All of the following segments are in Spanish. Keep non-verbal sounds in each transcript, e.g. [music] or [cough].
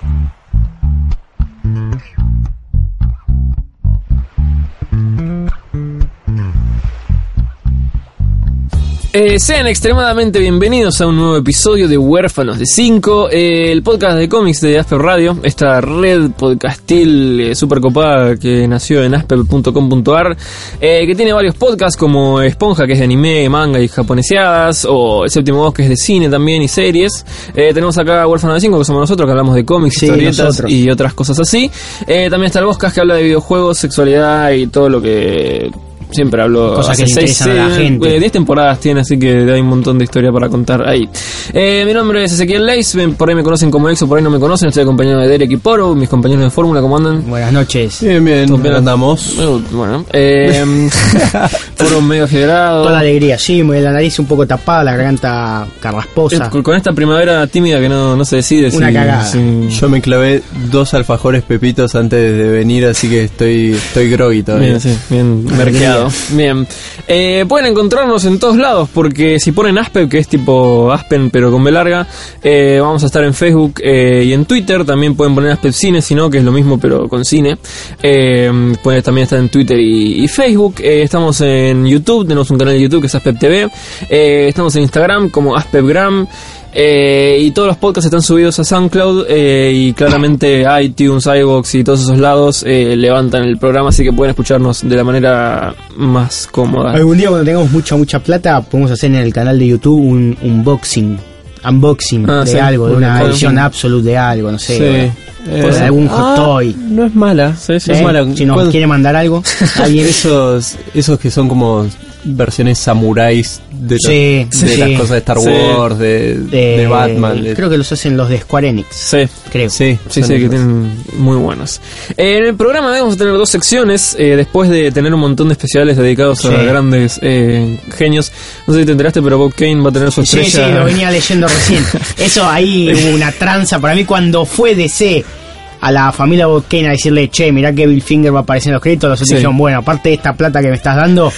hmm Eh, sean extremadamente bienvenidos a un nuevo episodio de Huérfanos de 5, eh, el podcast de cómics de Asper Radio, esta red podcastil eh, super copada que nació en asper.com.ar, eh, que tiene varios podcasts como Esponja, que es de anime, manga y japoneseadas, o El Séptimo Bosque, que es de cine también y series. Eh, tenemos acá Huérfanos de 5, que somos nosotros, que hablamos de cómics, Sí, historietas nosotros. y otras cosas así. También está el Boscas, que habla de videojuegos, sexualidad y todo lo que... Siempre hablo Cosas que seis, interesan a la eh, gente. eh, 10 temporadas tiene, así que hay un montón de historia para contar ahí. Eh, mi nombre es Ezequiel Leis, por ahí me conocen como Exo, por ahí no me conocen, estoy acompañado de Derek y Poro, mis compañeros de fórmula, ¿cómo andan? Buenas noches. Bien, bien, bien. andamos. Eh, Bueno, eh, [laughs] Poro medio federado. Toda la alegría, sí, muy- la nariz un poco tapada, la garganta carrasposa. con, con esta primavera tímida que no, no se decide Una si- cagada. si- Yo me clavé dos alfajores pepitos antes de venir, así que estoy, estoy groggy todavía. Bien, sí, bien merqueado. Bien. Eh, pueden encontrarnos en todos lados porque si ponen Aspen, que es tipo Aspen pero con B larga, eh, vamos a estar en Facebook eh, y en Twitter. También pueden poner Aspen Cine, si no, que es lo mismo pero con cine. Pueden también estar en Twitter y, y Facebook. Estamos en YouTube, tenemos un canal de YouTube que es Aspep TV. Estamos en Instagram como Aspepgram. Eh, y todos los podcasts están subidos a SoundCloud eh, y claramente iTunes, iVoox y todos esos lados eh, levantan el programa, así que pueden escucharnos de la manera más cómoda. Algún día cuando tengamos mucha, mucha plata, podemos hacer en el canal de YouTube un unboxing. Unboxing Ah, de sí, algo, de un una edición absolute de algo, no sé. Sí. o- Eh, de algún hot Ah, toy. No es mala. Sí, sí, no es ¿eh? mala. Si nos quiere mandar algo, [laughs] alguien. esos, esos que son como versiones samuráis de, los- Sí, de sí. las cosas de Star Sí. Wars, de, de, de Batman. de- Creo que los hacen los de Square Enix, Sí. creo. sí, Sí, sí, que esos. tienen muy buenos. Eh, en el programa vamos a tener dos secciones, eh, después de tener un montón de especiales dedicados Sí. a grandes eh, genios. No sé si te enteraste, pero Bob Kane va a tener su Sí, estrella. sí, lo venía leyendo recién. [laughs] Eso ahí hubo una tranza. Para mí, cuando fue DC a la familia a decirle, che, mirá que Bill Finger va a aparecer en los créditos, los otros Sí. dijeron, bueno, aparte de esta plata que me estás dando,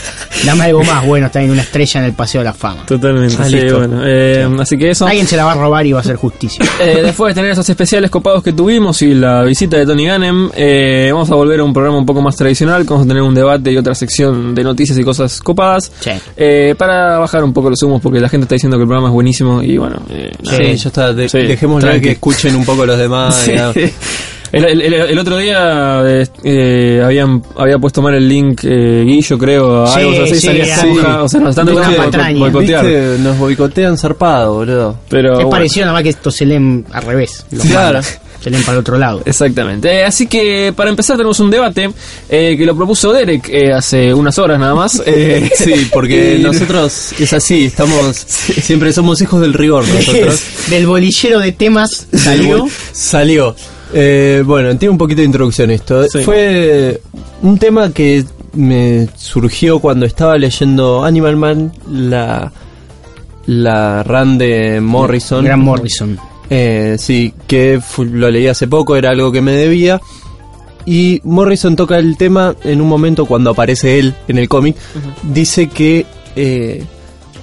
dame algo más. Bueno, está en una estrella en el Paseo de la Fama. Totalmente, Ah, sí, listo. bueno. eh, Así que eso. Alguien se la va a robar y va a hacer justicia. [laughs] Eh, después de tener esos especiales copados que tuvimos y la visita de Tony Gannem, eh, vamos a volver a un programa un poco más tradicional. que Vamos a tener un debate y otra sección de noticias y cosas copadas. Sí. Eh, para bajar un poco los humos, porque la gente está diciendo que el programa es buenísimo y bueno. eh, nada. Sí, ya está. de- Sí, dejémosle que escuchen un poco los demás. [laughs] El, el- el- el otro día eh, eh, habían, había puesto mal el link eh, Guillo, creo, a Sí, algo así, sí, salía sí. o sea, nos están tratando de boicotear. ¿Viste? Nos boicotean zarpado, boludo. Pero, es bueno. parecido, nada más que esto se leen al revés. los Claro. leen para el otro lado. Exactamente. Eh, así que para empezar tenemos un debate eh, que lo propuso Derek eh, hace unas horas nada más. [laughs] Eh, Sí, porque [laughs] nosotros es así, estamos [laughs] siempre somos hijos del rigor nosotros. Del bolillero de temas salió. Salió. Eh, bueno, tiene un poquito de introducción esto. Sí. Fue un tema que me surgió cuando estaba leyendo Animal Man, la, la run de Morrison. Gran Morrison. Eh, sí, que lo leí hace poco, era algo que me debía. Y Morrison toca el tema en un momento cuando aparece él en el cómic. Dice que eh,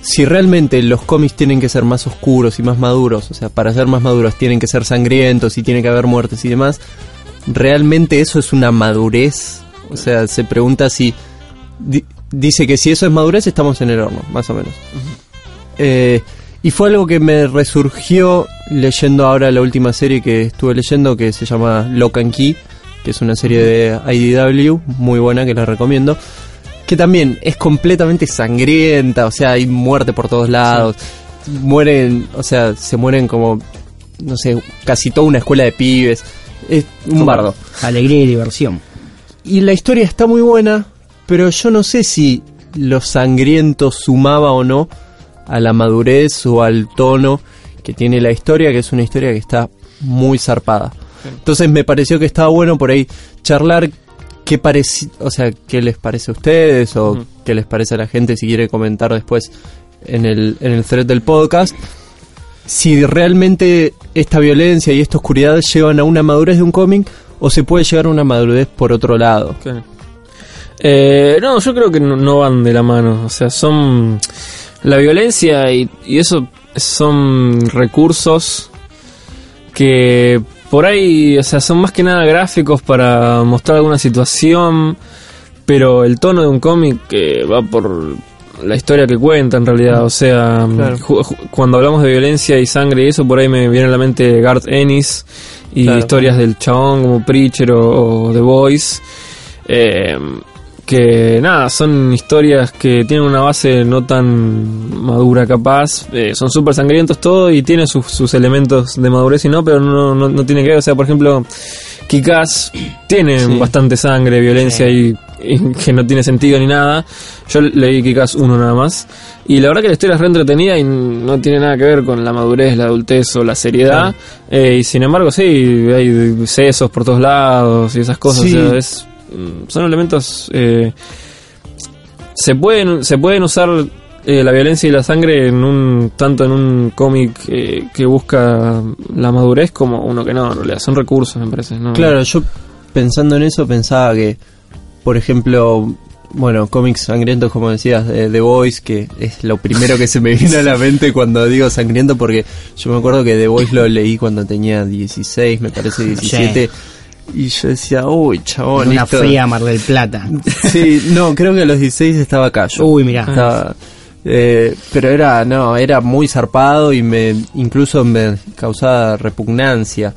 si realmente los cómics tienen que ser más oscuros y más maduros, o sea, para ser más maduros tienen que ser sangrientos y tiene que haber muertes y demás, realmente eso es una madurez. O sea, se pregunta si... di- dice que si eso es madurez estamos en el horno, más o menos. Eh, y fue algo que me resurgió leyendo ahora la última serie que estuve leyendo que se llama Lock and Key, que es una serie de IDW, muy buena que la recomiendo. Que también es completamente sangrienta, o sea, hay muerte por todos lados. Mueren, o sea, se mueren como, no sé, casi toda una escuela de pibes. Es un bardo. Alegría y diversión. Y la historia está muy buena, pero yo no sé si lo sangriento sumaba o no a la madurez o al tono que tiene la historia, que es una historia que está muy zarpada. Entonces me pareció que estaba bueno por ahí charlar qué parece, o sea, qué les parece a ustedes o qué les parece a la gente si quiere comentar después en el, en el thread del podcast. Si realmente esta violencia y esta oscuridad llevan a una madurez de un cómic o se puede llegar a una madurez por otro lado. Eh, no, yo creo que no, no van de la mano. O sea, son. La violencia y, y eso son recursos que por ahí, o sea, son más que nada gráficos para mostrar alguna situación. Pero el tono de un cómic eh, va por la historia que cuenta en realidad. O sea, Claro. cuando hablamos de violencia y sangre y eso, por ahí me viene a la mente Garth Ennis y Claro. historias del chabón como Preacher o, o The Voice. Eh, que nada, son historias que tienen una base no tan madura capaz, eh, son súper sangrientos todo y tienen sus, sus elementos de madurez y no, pero no, no, no tiene que ver, o sea, por ejemplo, Kikaz tiene Sí. bastante sangre, violencia y, y que no tiene sentido ni nada. Yo leí Kikaz uno nada más y la verdad que la historia es re entretenida y no tiene nada que ver con la madurez, la adultez o la seriedad. Eh, y sin embargo, sí, hay sesos por todos lados y esas cosas. Sí. o sea, es, son elementos. eh, se pueden se pueden usar eh, la violencia y la sangre en un tanto en un cómic eh, que busca la madurez como uno que no, en realidad. Son recursos, me parece. ¿no? Claro, yo pensando en eso pensaba que, por ejemplo, bueno, cómics sangrientos como decías, de The Voice, que es lo primero que se me viene a la mente cuando digo sangriento, porque yo me acuerdo que The Voice lo leí cuando tenía 16, me parece 17, y yo decía, uy, chabón, Una esto- fría Mar del Plata. [laughs] Sí, no, creo que a los 16 estaba acá yo. Uy, mirá. Estaba- eh, pero era, no, era muy zarpado y me incluso me causaba repugnancia,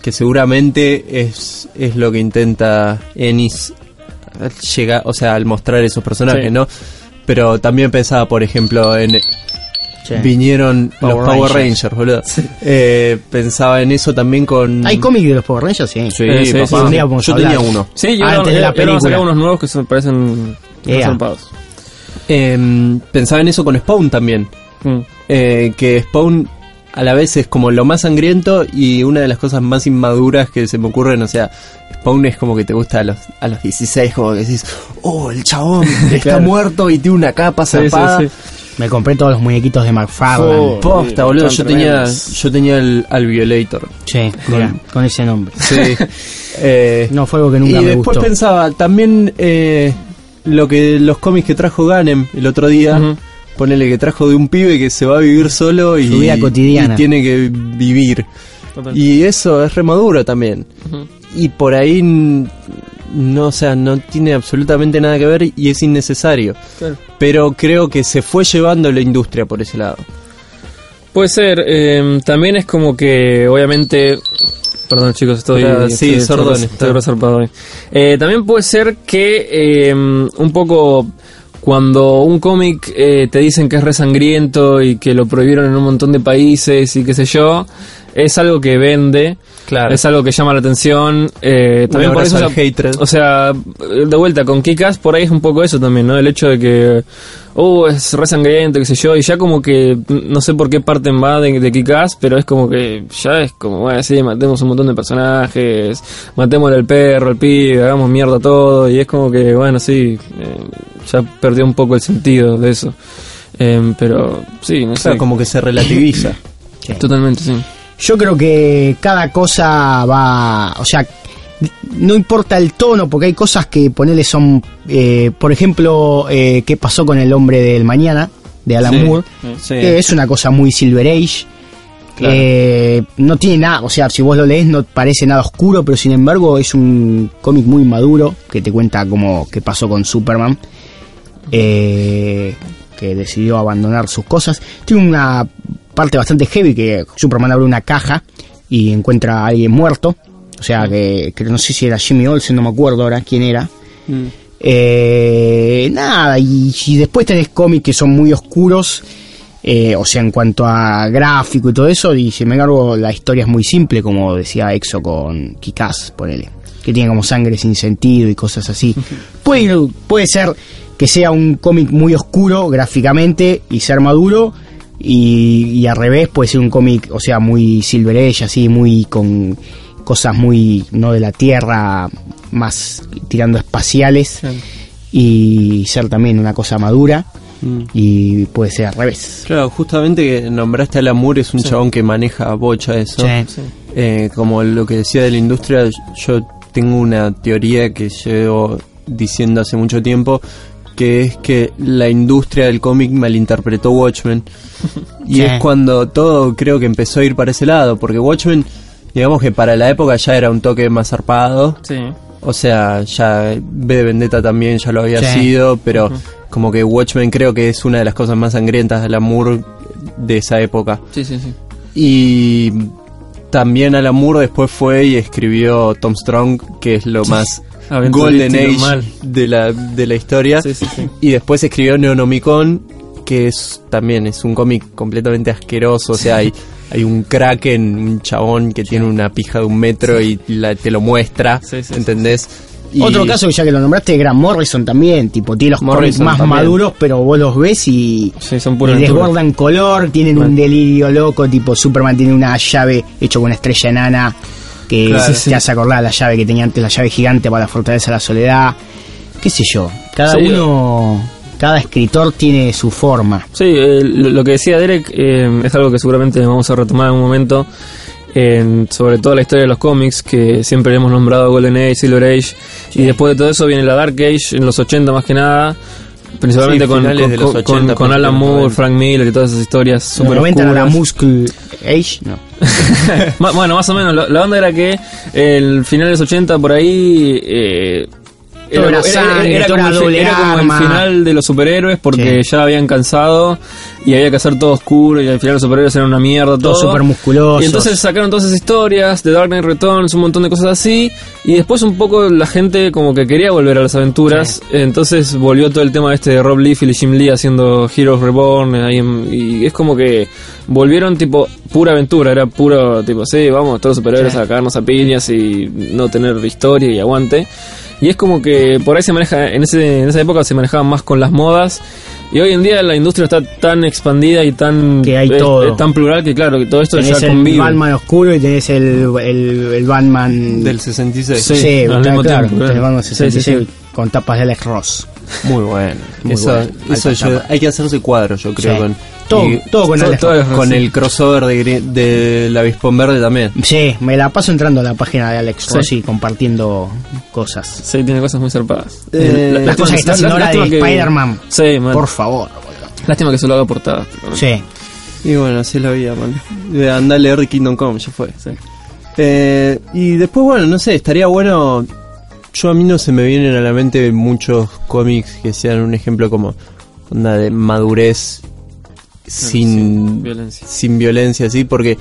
que seguramente es, es lo que intenta Ennis llegar, o sea, al mostrar esos personajes, Sí. ¿no? Pero también pensaba, por ejemplo, en Sí. vinieron Power los Power Rangers. Rangers, boludo. Eh, pensaba en eso también con ¿Hay cómic de los Power Rangers? Sí. Sí, Eh, papá. yo tenía uno. Sí, yo Antes de la a sacar película. unos nuevos que son, parecen zarpados. Eh, pensaba en eso con Spawn también. Mm. eh, que Spawn a la vez es como lo más sangriento y una de las cosas más inmaduras que se me ocurren, o sea, Spawn es como que te gusta a los, a los 16, como que decís, oh, el chabón [laughs] está Claro. muerto y tiene una capa Sí, sí, zarpada. sí. Me compré todos los muñequitos de McFarlane. Oh. Posta, boludo, yo tenía, yo tenía el, al Violator. Sí, mira, con ese nombre. Sí. [laughs] Eh, No fue algo que nunca y me después gustó. pensaba, también eh, lo que los cómics que trajo Ganem el otro día, Ujú. ponele que trajo de un pibe que se va a vivir solo y, Su vida cotidiana. y tiene que vivir. Total. Y eso es remaduro también. Y por ahí no, o sea, no tiene absolutamente nada que ver y es innecesario. Claro. Pero creo que se fue llevando la industria por ese lado. Puede ser, eh, también es como que obviamente... Perdón chicos, estoy... Ah, sí, estoy, Sordón estoy hoy. Eh, también puede ser que eh, un poco cuando un cómic eh, te dicen que es re sangriento y que lo prohibieron en un montón de países y qué sé yo, es algo que vende, Claro. es algo que llama la atención. Eh, también por eso, o sea, o sea, de vuelta con Kikas por ahí es un poco eso también, ¿no? El hecho de que, oh, es re sangriento, qué sé yo, y ya como que no sé por qué parten va de, de Kikas, pero es como que ya es como, bueno, sí, matemos un montón de personajes, matémosle al perro, al pibe, hagamos mierda todo, y es como que, bueno, sí, eh, ya perdió un poco el sentido de eso. Em, pero sí, no O sea, sé. como que se relativiza. [laughs] Totalmente, sí. Yo creo que cada cosa va, o sea, no importa el tono, porque hay cosas que ponerle son, eh, por ejemplo, eh, qué pasó con el hombre del mañana de Alan Sí, Moore. sí. Es una cosa muy Silver Age. Claro. Eh, no tiene nada, o sea, si vos lo lees no parece nada oscuro, pero sin embargo es un cómic muy maduro que te cuenta como qué pasó con Superman, eh, que decidió abandonar sus cosas. Tiene una parte bastante heavy que Superman abre una caja y encuentra a alguien muerto, o sea que, que no sé si era Jimmy Olsen, no me acuerdo ahora quién era. Eh, nada, y, y después tenés cómics que son muy oscuros, eh, o sea, en cuanto a gráfico y todo eso, y sin embargo la historia es muy simple, como decía Exo con Kikaz, ponele, que tiene como sangre sin sentido y cosas así. [laughs] puede, puede ser que sea un cómic muy oscuro gráficamente y ser maduro, y, y al revés puede ser un cómic, o sea, muy Silver Age, así, muy con cosas muy no de la Tierra, más tirando espaciales Claro. y ser también una cosa madura Mm. y puede ser al revés. Claro, justamente que nombraste a Alan Moore, es un Sí. chabón que maneja bocha eso. Sí. Eh, como lo que decía de la industria, yo tengo una teoría que llevo diciendo hace mucho tiempo, que es que la industria del cómic malinterpretó Watchmen. [laughs] y Sí. es cuando todo creo que empezó a ir para ese lado, porque Watchmen, digamos que para la época ya era un toque más zarpado. Sí. O sea, ya B de Vendetta también ya lo había Sí. sido, pero como que Watchmen creo que es una de las cosas más sangrientas de Alan Moore de esa época. Sí, sí, sí. Y también Alan Moore después fue y escribió Tom Strong, que es lo más Golden Age mal. de la, de la historia. Sí, sí, sí. Y después escribió Neonomicon, que es también es un cómic completamente asqueroso. O sea, hay, hay un kraken, un chabón que tiene una pija de un metro y la- te lo muestra. ¿Entendés? Y- Otro caso que ya que lo nombraste, Grant Morrison también, tipo, tiene los cómics más también. maduros, pero vos los ves y, Sí, son y desbordan color, tienen un delirio loco, tipo Superman tiene una llave hecho con una estrella enana que Claro, te sí. hace acordar la llave que tenía antes, la llave gigante para la fortaleza de la soledad, qué sé yo, cada Sí. uno, cada escritor tiene su forma. Sí, eh, lo lo que decía Derek eh, es algo que seguramente vamos a retomar en un momento, en- sobre todo la historia de los cómics, que siempre hemos nombrado Golden Age, Silver Age, y después de todo eso viene la Dark Age, en los 80 más que nada, principalmente Sí, con, con, de los con- 80, con Alan Moore, 90. Frank Miller y todas esas historias super 90 era la oscuras. Muscle Age, no. [laughs] Bueno, más o menos. La, la onda era que el final de los 80 por ahí. Eh, Todo era sangre, todo como, era doble era como el final de los superhéroes porque Sí. ya habían cansado y había que hacer todo oscuro y al final los superhéroes eran una mierda, todo. Todos súper musculosos. Y entonces sacaron todas esas historias de Dark Knight Returns, un montón de cosas así. Y después un poco la gente como que quería volver a las aventuras. Entonces volvió todo el tema este de Rob Liefeld y Jim Lee haciendo Heroes Reborn. y es como que volvieron tipo pura aventura. Era puro tipo, sí, vamos todos los superhéroes Sí. a cagarnos a piñas y no tener historia y aguante. Y es como que por ahí se maneja, en, ese, en esa época se manejaban más con las modas. Y hoy en día la industria está tan expandida y tan, Que hay es- todo. es tan plural que claro, que todo esto Tenés ya el convive. Batman oscuro y tenés el, el, el Batman Del 66. Sí, Sí, al claro, mismo claro, tiempo, tenés claro. Batman Sí, 66 sí, sí. con tapas de Alex Ross. Muy bueno. Muy eso bueno. eso yo- hay que hacerse cuadros, yo creo. Sí. Con, Todo, y- todo con todo- Alex con sí. el crossover de, de la Avispón Verde también. Sí, me la paso entrando a la página de Alex Sí. Compartiendo cosas. Sí, tiene cosas muy zarpadas. Eh, La- Las cosas que está haciendo ahora lástima de que- Spider-Man. Sí, man. Por favor, boludo. Lástima que solo haga portadas. Sí. Y bueno, así es la vida, man. Eh, Andá a leer Kingdom Come, ya fue. Sí. Eh, y después, bueno, no sé, estaría bueno. Yo a mí no se me vienen a la mente muchos cómics que sean un ejemplo como onda de madurez sin, sin violencia. sin violencia, sí, porque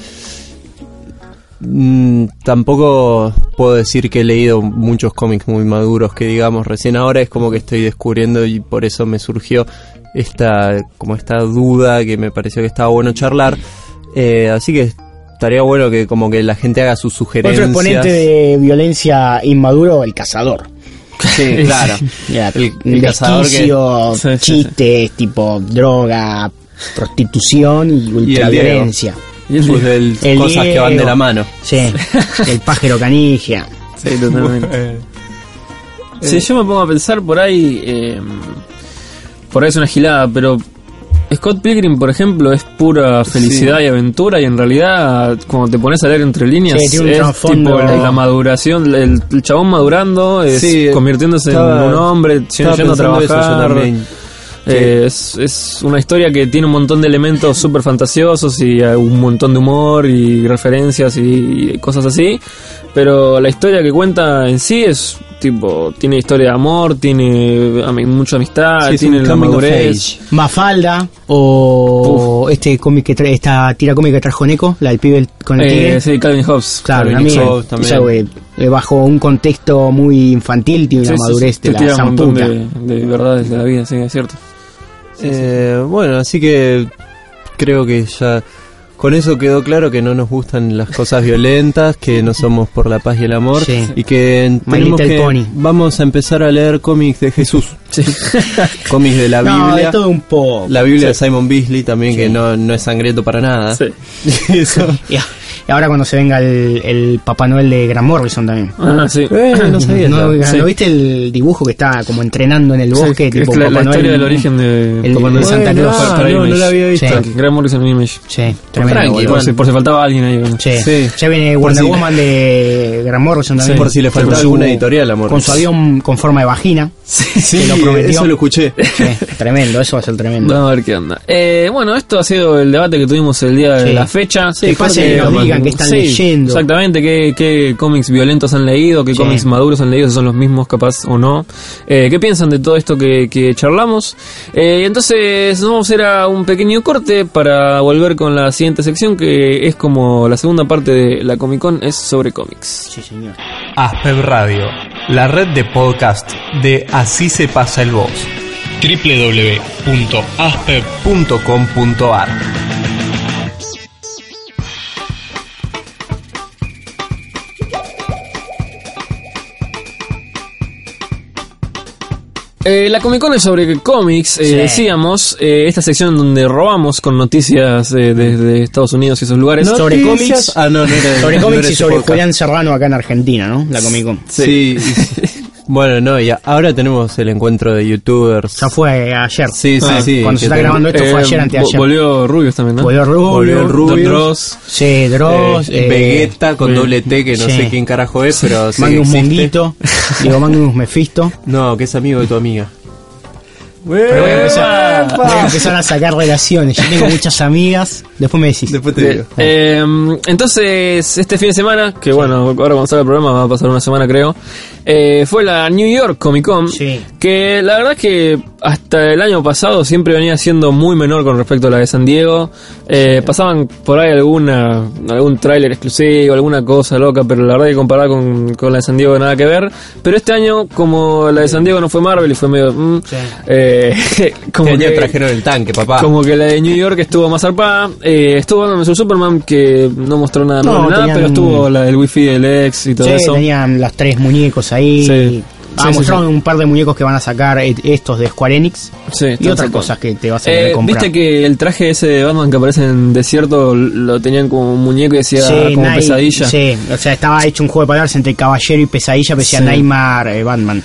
mm, tampoco puedo decir que he leído muchos cómics muy maduros que digamos recién ahora es como que estoy descubriendo y por eso me surgió esta como esta duda que me pareció que estaba bueno charlar Eh, así que estaría bueno que como que la gente haga sus Otro sugerencias exponente de violencia inmaduro, el cazador. sí claro [laughs] Mira, El- el cazador que- desquicio, [laughs] Sí, sí, sí. chistes, tipo droga, prostitución y ultraviolencia. Y el- pues, del- El cosas que van de Diego. la mano Sí, el pájaro canigia. Sí, totalmente. Si yo me pongo a pensar por ahí, eh, por ahí es una gilada, pero Scott Pilgrim, por ejemplo, es pura felicidad y aventura y en realidad, cuando te pones a leer entre líneas, Sí, tiene un es tipo la maduración, el, el chabón madurando, es Sí, convirtiéndose estaba- en un hombre, yendo, a pensando eso yo trabajar. Eh, es, es una historia que tiene un montón de elementos [laughs] súper fantasiosos y eh, un montón de humor y referencias y, y cosas así. Pero la historia que cuenta en sí es tipo, tiene historia de amor, tiene ami- mucha amistad, Sí, tiene la madurez. Mafalda o este cómic que trae, esta tira cómica que trajo Neko, la del pibe con el tigre. Eh, sí, Calvin Hobbes. Claro, Calvin Hobbes también. güey, eh, bajo un contexto muy infantil tiene Sí, una madurez de la de, de verdades de la vida, sí, es cierto. Eh, bueno, así que creo que ya con eso quedó claro que no nos gustan las cosas violentas, que no somos por la paz y el amor Sí. y que tenemos que Pony. vamos a empezar a leer cómics de Jesús, [laughs] cómics de la [laughs] no, Biblia. de todo un poco. La Biblia de Simon Beasley también, que no, no es sangriento para nada. Sí. [laughs] Eso. Y, y ahora cuando se venga el, el Papá Noel de Grant Morrison también. Ah, sí. Eh, no sabía ¿No. Sí. ¿no viste el dibujo que está como entrenando en el bosque? Sí, tipo es la, Papá la Noel, historia del origen de el- Papá. Santa Claus. ah, Para no, no la había visto. Sí. Grant Morrison Image. Sí, tremendo. Tranqui, boludo. Por si, por si faltaba alguien ahí. Sí. Sí. Ya viene Por Wonder si- Woman de Grant Morrison también. Por si le faltaba su- alguna editorial, amor. Con su avión con forma de vagina. Sí, que lo prometió. eso lo escuché. Sí, tremendo, eso va a ser tremendo. A ver qué onda. Eh, bueno, esto ha sido el debate que tuvimos el día de Sí. la fecha. Que pasen y nos digan qué están leyendo. Exactamente, qué, qué cómics violentos han leído, qué Sí. cómics maduros han leído, si son los mismos capaz o no. Eh, ¿Qué piensan de todo esto que, que charlamos? Eh, entonces nos vamos a ir a un pequeño corte para volver con la siguiente sección que es como la segunda parte de la Comic Con, es sobre cómics. Sí, señor. Aspeb Radio, la red de podcast de Así se pasa el voz. www.aspeb.com.ar Eh, la Comic Con es sobre cómics, eh, Sí. decíamos, eh, esta sección donde robamos con noticias eh, desde Estados Unidos y esos lugares. Sobre cómics. Ah, no, no era Sobre cómics y sobre podcast. Julián Serrano acá en Argentina, ¿no? La Comic Con. Sí. [laughs] bueno, no, y ahora tenemos el encuentro de youtubers. Ya fue ayer. Sí, sí, Ah, sí. cuando se está ten- grabando esto fue ayer, vo- anteayer. Volvió Rubius también, ¿no? Volvió Rubio. Volvió Rubius. Dross. Sí, Dross. eh, eh, Vegeta con doble T, que no Sí. sé quién carajo es, pero sí Magnus. Monguito. [laughs] Digo, Magnus Mephisto. No, que es amigo de tu amiga. Pero voy a, empezar, voy a empezar a sacar relaciones. Yo tengo muchas amigas. Después me decís. Después te digo. eh, entonces, este fin de semana, que bueno, ahora cuando salga el programa va a pasar una semana creo, eh, fue la New York Comic Con, Sí. que la verdad es que hasta el año pasado siempre venía siendo muy menor con respecto a la de San Diego. Eh, pasaban por ahí alguna algún tráiler exclusivo, alguna cosa loca, pero la verdad que comparada con, con la de San Diego nada que ver. Pero este año, como la de San Diego no fue Marvel y fue medio... mm, Sí. eh, [laughs] como Este que- trajeron el tanque, papá. como que la de New York estuvo más zarpada. Eh, estuvo Batman vs Superman, que no mostró nada No, nada, tenían- pero estuvo la del wifi del ex y todo Sí, eso. tenían las tres muñecos ahí. Sí. Ah, Sí, sí, mostraron sí. un par de muñecos que van a sacar estos de Square Enix. Sí, y otras cosas que te vas a Eh, comprar. Viste que el traje ese de Batman que aparece en desierto lo tenían como un muñeco y decía como Night- pesadilla. Sí, o sea, estaba hecho un juego de palabras entre caballero y pesadilla, pero decía. Nightmare eh, Batman.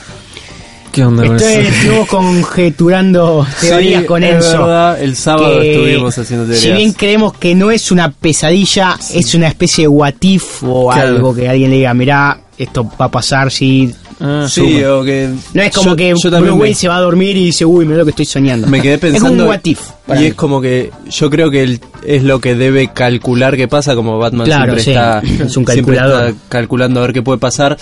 ¿Qué onda Estoy, estuvimos conjeturando [laughs] teorías Sí, con es Enzo. verdad, el sábado que estuvimos haciendo teorías. Si bien creemos que no es una pesadilla, es una especie de what if o Claro. algo que alguien le diga, mirá, esto va a pasar si... Ah, Sí, o que. No es como yo- que yo Bruce Wayne me- se va a dormir y dice, uy, mira lo que estoy soñando. Me quedé pensando. Es un what if. Y mí. es como que yo creo que él es lo que debe calcular que pasa, como Batman Claro, siempre sí. está, [laughs] Es un calculador. está calculando a ver qué puede pasar.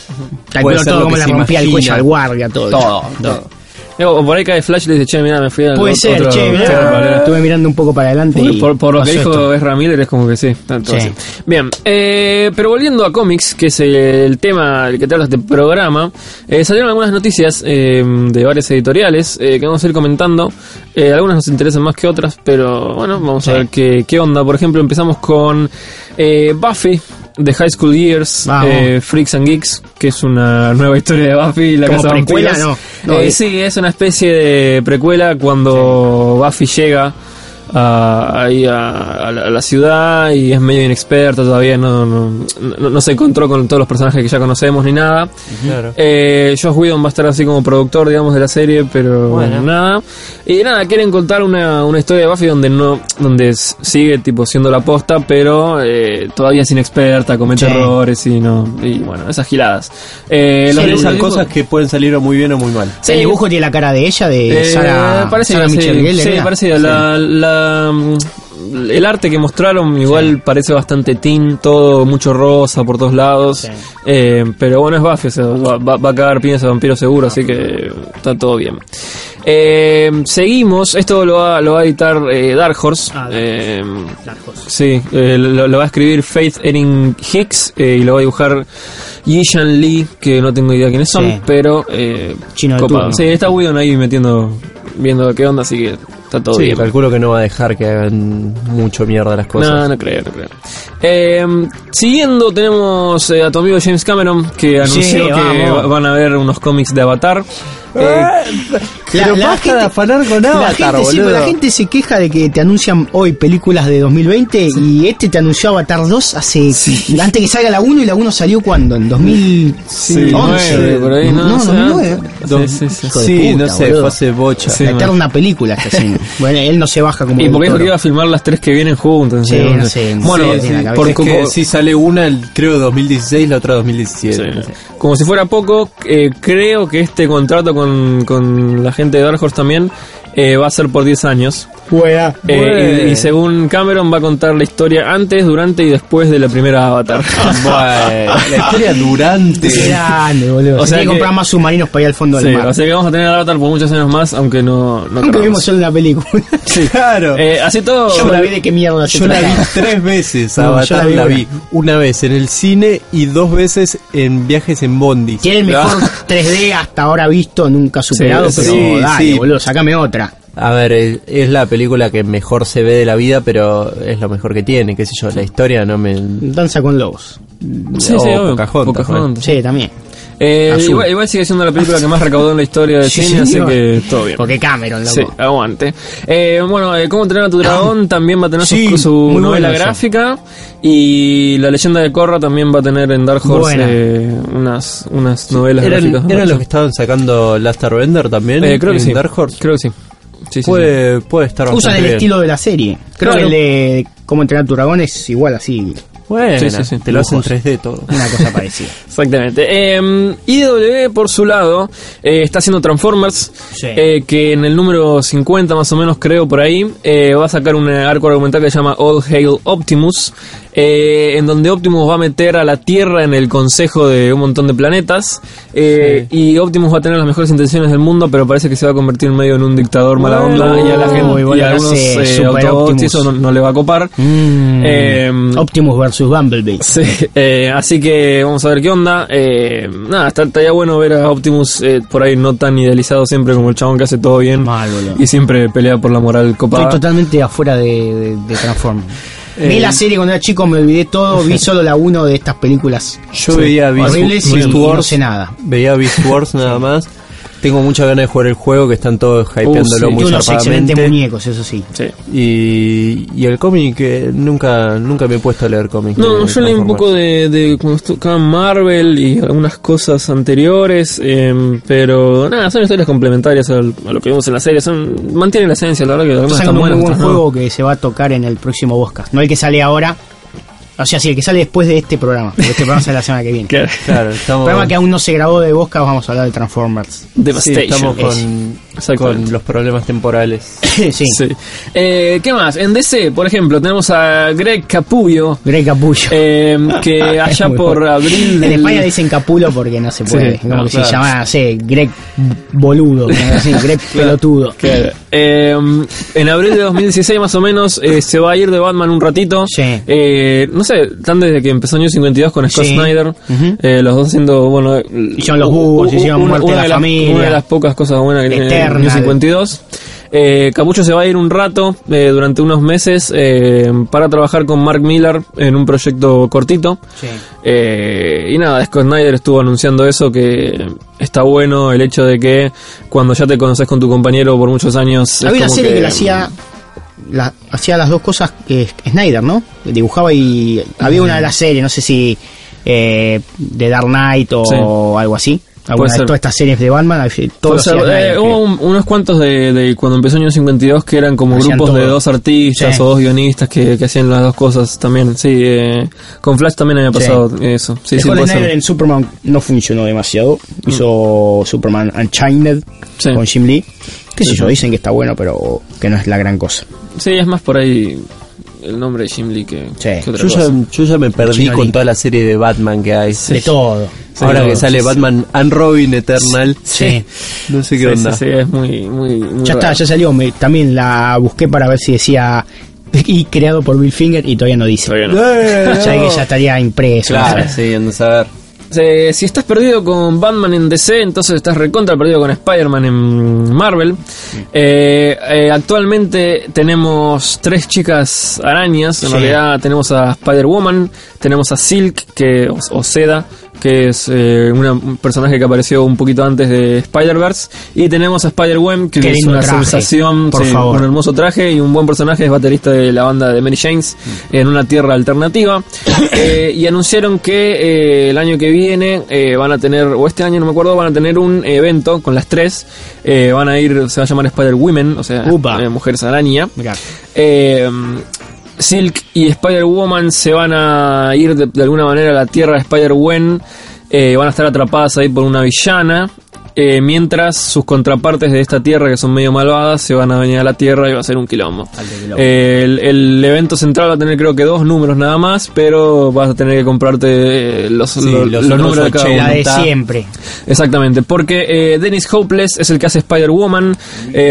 Calculó todo como se rompía el cuello al guardia, todo. Todo, todo. Eh, O por ahí cae Flash y le dice, che, mira, me fui al Puede otro- ser, che, otro mirá, planeta". estuve mirando un poco para adelante Por, y por- por lo que dijo esto. Es como que sí. así. Bien, eh, pero volviendo a cómics, que es el tema del que te hablas de programa, eh, salieron algunas noticias eh, de varias editoriales eh, que vamos a ir comentando. Eh, algunas nos interesan más que otras, pero bueno, vamos a ver qué, qué onda. Por ejemplo, empezamos con eh, Buffy. De High School Years, eh, Freaks and Geeks, que es una nueva historia de Buffy y la ¿Como Casa de precuela? Vampiros. No, no, Eh, es- sí, es una especie de precuela cuando Buffy llega a, ahí a, a la, a la ciudad y es medio inexperta todavía, no, no, no, no se encontró con todos los personajes que ya conocemos ni nada. Claro. Eh, Josh Whedon va a estar así como productor, digamos, de la serie, pero bueno, nada. Y nada, quieren contar una, una historia de Buffy donde no, donde sigue tipo siendo la posta, pero eh, todavía es inexperta, comete Sí. errores y no, y bueno, esas giladas. Eh, los esas cosas que pueden salir o muy bien o muy mal. ¿El dibujo tiene la cara de ella, de eh, Sara, parecida, Sarah sí, Michelle Gellar, sí, era? parecida. La, la, el arte que mostraron igual parece bastante teen, todo mucho rosa por todos lados. Sí. Eh, pero bueno, es Buffy, o sea, va, va- va a cagar piñas a vampiro seguro, así que está todo bien. Eh, seguimos, esto lo va, lo va a editar eh, Dark Horse. Ah, Dark eh, Dark Horse. Sí, lo, lo va a escribir Faith Erin Hicks y lo va a dibujar Yishan Lee, que no tengo idea quiénes son, pero Chino de. Sí, está Whedon ahí metiendo, viendo qué onda, así que está todo Sí, bien. calculo que no va a dejar que hagan mucho mierda las cosas. No, no creo, no creo. Eh, siguiendo, tenemos eh, a tu amigo James Cameron, que anunció Sí, que va- van a ver unos cómics de Avatar. Eh, Pero basta de afanar con la Avatar, gente, sí, la gente se queja de que te anuncian hoy películas de 2020 y este te anunció Avatar 2 hace antes que salga la 1 y la 1 salió cuando en 2011 Sí, nueve, por ahí, no, no, sé, 2009 antes. Sí, sí, sí. Sí, puta, no sé, boludo. fue hace bocha. Sí, la eterna película [laughs] bueno él no se baja como Y porque dijo que iba a filmar las tres que vienen juntas. Sí, ¿sí? no sé, no Bueno, sé, tiene la cabeza. por Es que como- sí sale una, el- creo 2016, la otra 2017. Como si fuera poco, eh, creo que este contrato con, con la gente de Dark también eh, va a ser por 10 años. Juega. Eh, y, y según Cameron va a contar la historia antes, durante y después de la primera Avatar. [laughs] Bueno, la historia durante. Grande, boludo. O sea sea, que comprar más submarinos para ir al fondo Sí, del mar. o sea que vamos a tener Avatar por muchos años más, aunque no, no Aunque vimos solo una película. [laughs] Claro. Eh, así todo. Yo la vi de qué mierda se Yo la vi tres veces, No, yo Avatar la vi la una. vi una vez en el cine y dos veces en viajes en Bondi. Tiene el mejor 3D hasta ahora visto, nunca superado, Sí, pero sí, dale, sí. boludo, sacame otra. A ver, es, es la película que mejor se ve de la vida, pero es lo mejor que tiene, qué sé yo, la historia no me... Danza con lobos. Sí, o sí, obvio. Pocahontas, Pocahontas. Sí, también. Eh, igual, igual sigue siendo la película que más recaudó en la historia del Sí, cine, así que todo bien. Porque Cameron, loco. Sí, aguante. Eh, bueno, eh, ¿Cómo entrenar a tu dragón? También va a tener su- Sí, su, muy novela gráfica. Y La leyenda de Korra también va a tener en Dark Horse eh, unas, unas novelas ¿Eran, gráficas. eran los que estaban sacando Last Airbender también? Eh, creo que en sí. Dark Horse. Creo que sí. Sí, sí, sí. puede, puede estar Usan el bien. estilo de la serie. Creo Claro. que el de cómo entrenar a tu dragón es igual así. Bueno, Sí, sí, sí. te lo hacen Lujos. 3D todo. Una cosa parecida. [laughs] Exactamente. Eh, IDW, por su lado, eh, está haciendo Transformers, Sí. eh, que en el número 50 más o menos, creo, por ahí, eh, va a sacar un arco argumental que se llama All Hail Optimus, eh, en donde Optimus va a meter a la Tierra en el consejo de un montón de planetas, eh, y Optimus va a tener las mejores intenciones del mundo, pero parece que se va a convertir medio en un dictador mala onda, y a la gente, Uy, y bueno, a algunos ese eh, Autobots eso no, no le va a copar. Mm. Eh, Optimus versus Bumblebee. [laughs] Sí, eh, así que vamos a ver qué onda. Eh, nada, está- estaría bueno ver a Optimus eh, por ahí no tan idealizado siempre como el chabón que hace todo bien Mal, y siempre pelea por la moral copada. Estoy totalmente afuera de, de, de Transformers. [laughs] Eh, vi la serie cuando era chico, me olvidé todo, vi [laughs] solo la uno de estas películas Yo veía Beast, horribles y, no Wars, sé nada. veía Beast Wars nada más. Tengo muchas ganas de jugar el juego, que están todos hypeándolo Uh, sí. Muy unos excelentes muñecos, eso sí. Sí. Y, y el cómic, eh, nunca nunca me he puesto a leer cómics. No, de yo leí un poco de, de cuando tocaba Marvel y algunas cosas anteriores, eh, pero nada, son historias complementarias al- a, lo que vemos en la serie. Son, mantienen la esencia, la verdad que algunas están un buen no. juego que se va a tocar en el próximo Boscas. No el que sale ahora. O sea, sí, el que sale después de este programa. porque Este programa sale la semana que viene. Claro. Claro, El estamos, programa que aún no se grabó de Boscas, vamos a hablar de Transformers. sí, Devastation. estamos con, los problemas temporales. [coughs] sí. Sí. Eh, ¿Qué más? En DC, por ejemplo, tenemos a Greg Capullo. Greg Capullo. Eh, que [laughs] allá por abril En España dicen Capulo porque no se puede. Sí, como no, que claro. se llama, no sé, Greg Boludo. así, Greg Pelotudo. Claro. Eh, en abril de 2016 más o menos eh, se va a ir de Batman un ratito. Sí. Eh, no sé, están desde que empezó New 52 con Scott Sí. Snyder. Eh, los dos haciendo, bueno... Hicieron los búhos, hicieron Muerte de la de las- Familia. Una de las pocas cosas buenas que tiene. New 52. Eh, Capucho se va a ir un rato, eh, durante unos meses, eh, para trabajar con Mark Millar en un proyecto cortito. Sí. Eh, y nada, Scott Snyder estuvo anunciando eso, que está bueno el hecho de que cuando ya te conoces con tu compañero por muchos años... Había una serie que, la hacía la- hacía las dos cosas que Snyder, ¿no? Dibujaba y había una de las series, no sé si eh, de Dark Knight o Sí. algo así. Alguna de todas estas series de Batman, ser, eh, hubo un- unos cuantos de, de cuando empezó Año 52 que eran como grupos de dos artistas Sí. o dos guionistas que, que hacían las dos cosas también. Sí, eh, con Flash también había pasado eso. Sí, Snyder ser. en Superman no funcionó demasiado. Hizo Superman Unchained con Jim Lee. Qué sé yo, dicen que está bueno, pero que no es la gran cosa. Sí, es más por ahí el nombre de Jim Lee que, Sí. que otra Yo ya, cosa. yo ya me perdí Chino con Lee. toda la serie de Batman que hay. De todo. Ahora que sale sí, Batman and Robin Eternal. Sí. No sé qué Sí, onda. sí, sí, es muy, muy, muy Ya está, ya salió. Me- también la busqué para ver si decía y creado por Bill Finger y todavía no dice. Todavía no. O sea que ya estaría impreso. Claro, sí, andas a ver. Eh, si estás perdido con Batman en DC, entonces estás recontra perdido con Spider-Man en Marvel. Eh, eh, actualmente tenemos tres chicas arañas. En Sí. realidad tenemos a Spider-Woman, tenemos a Silk, que, o, o Seda, que es eh, una- un personaje que apareció un poquito antes de Spider-Verse. Y tenemos a Spider-Gwen, que Qué es una traje, sensación, por sí, favor. un hermoso traje y un buen personaje. Es baterista de la banda de Mary Janes en una tierra alternativa. [coughs] Eh, y anunciaron que eh, el año que viene van a tener, o este año no me acuerdo, van a tener un evento con las tres. Van a ir, se va a llamar Spider-Women, o sea, mujeres araña. Silk y Spider-Woman se van a ir de, alguna manera a la tierra de Spider-Gwen. eh, van a estar atrapadas ahí por una villana. Eh, mientras sus contrapartes de esta tierra, que son medio malvadas, se van a venir a la tierra y va a ser un quilombo. quilombo. Eh, el, el evento central va a tener creo que dos números nada más, pero vas a tener que comprarte eh, los, Sí, lo- los números de cada 80. uno. La de siempre. Exactamente, porque Dennis Hopeless es el que hace Spider-Woman,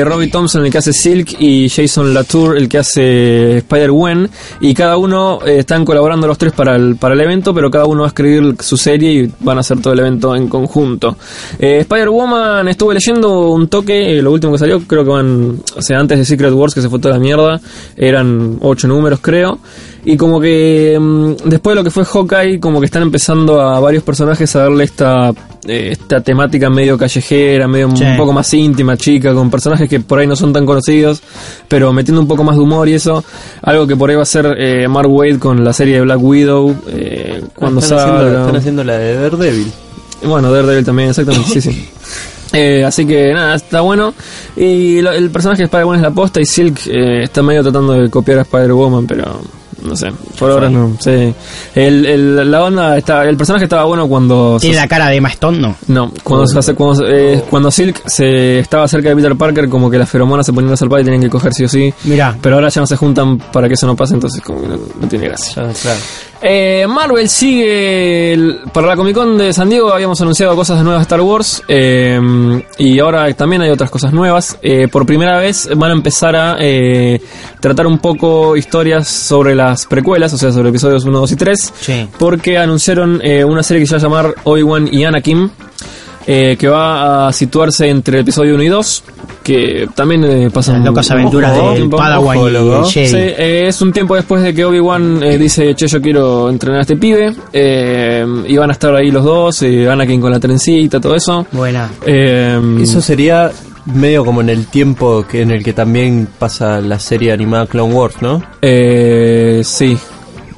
Robbie Thompson el que hace Silk y Jason Latour el que hace Spider-Gwen y cada uno están colaborando los tres para el, para el evento, pero cada uno va a escribir su serie y van a hacer todo el evento en conjunto. Eh, Spider-Woman estuve leyendo un toque, eh, lo último que salió, creo que van, o sea, antes de Secret Wars que se fue toda la mierda, eran ocho números creo. Y como que mm, después de lo que fue Hawkeye, como que están empezando a varios personajes a darle esta, eh, esta temática medio callejera, medio Sí. un poco más íntima, chica, con personajes que por ahí no son tan conocidos, pero metiendo un poco más de humor y eso. Algo que por ahí va a ser eh, Mark Wade con la serie de Black Widow, eh, cuando están, haciendo, salga. están haciendo la de Daredevil. Bueno, Daredevil también, exactamente, sí, sí. [laughs] Eh, así que nada, está bueno. Y lo- el personaje de Spider-Man es la posta y Silk eh, está medio tratando de copiar a Spider-Woman, pero no sé, por ahora no. Sí. El, el- la onda está, el personaje estaba bueno cuando Tiene se- la cara de Emma Stone, ¿no? no, cuando, se hace- cuando, eh, cuando Silk se estaba cerca de Peter Parker, como que las feromonas se ponían a salvar y tenían que coger sí o sí. Mirá. Pero ahora ya no se juntan para que eso no pase, entonces como que no, no tiene gracia. Ya, claro. Eh, Marvel sigue el- para la Comic Con de San Diego habíamos anunciado cosas de nuevas Star Wars eh, y ahora también hay otras cosas nuevas. Eh, por primera vez van a empezar a eh, tratar un poco historias sobre las precuelas, o sea, sobre episodios 1, 2 y 3, Sí. porque anunciaron eh, una serie que se va a llamar Obi-Wan y Anakin. Eh, que va a situarse entre el episodio 1 y 2, que también eh, pasan Las locas aventuras del Padawan. Sí, eh, es un tiempo después de que Obi-Wan eh, dice, che, yo quiero entrenar a este pibe, eh, y van a estar ahí los dos, eh, Anakin con la trencita, todo eso. Buena. Eh, Eso sería medio como en el tiempo que en el que también pasa la serie animada Clone Wars, ¿no? eh, sí.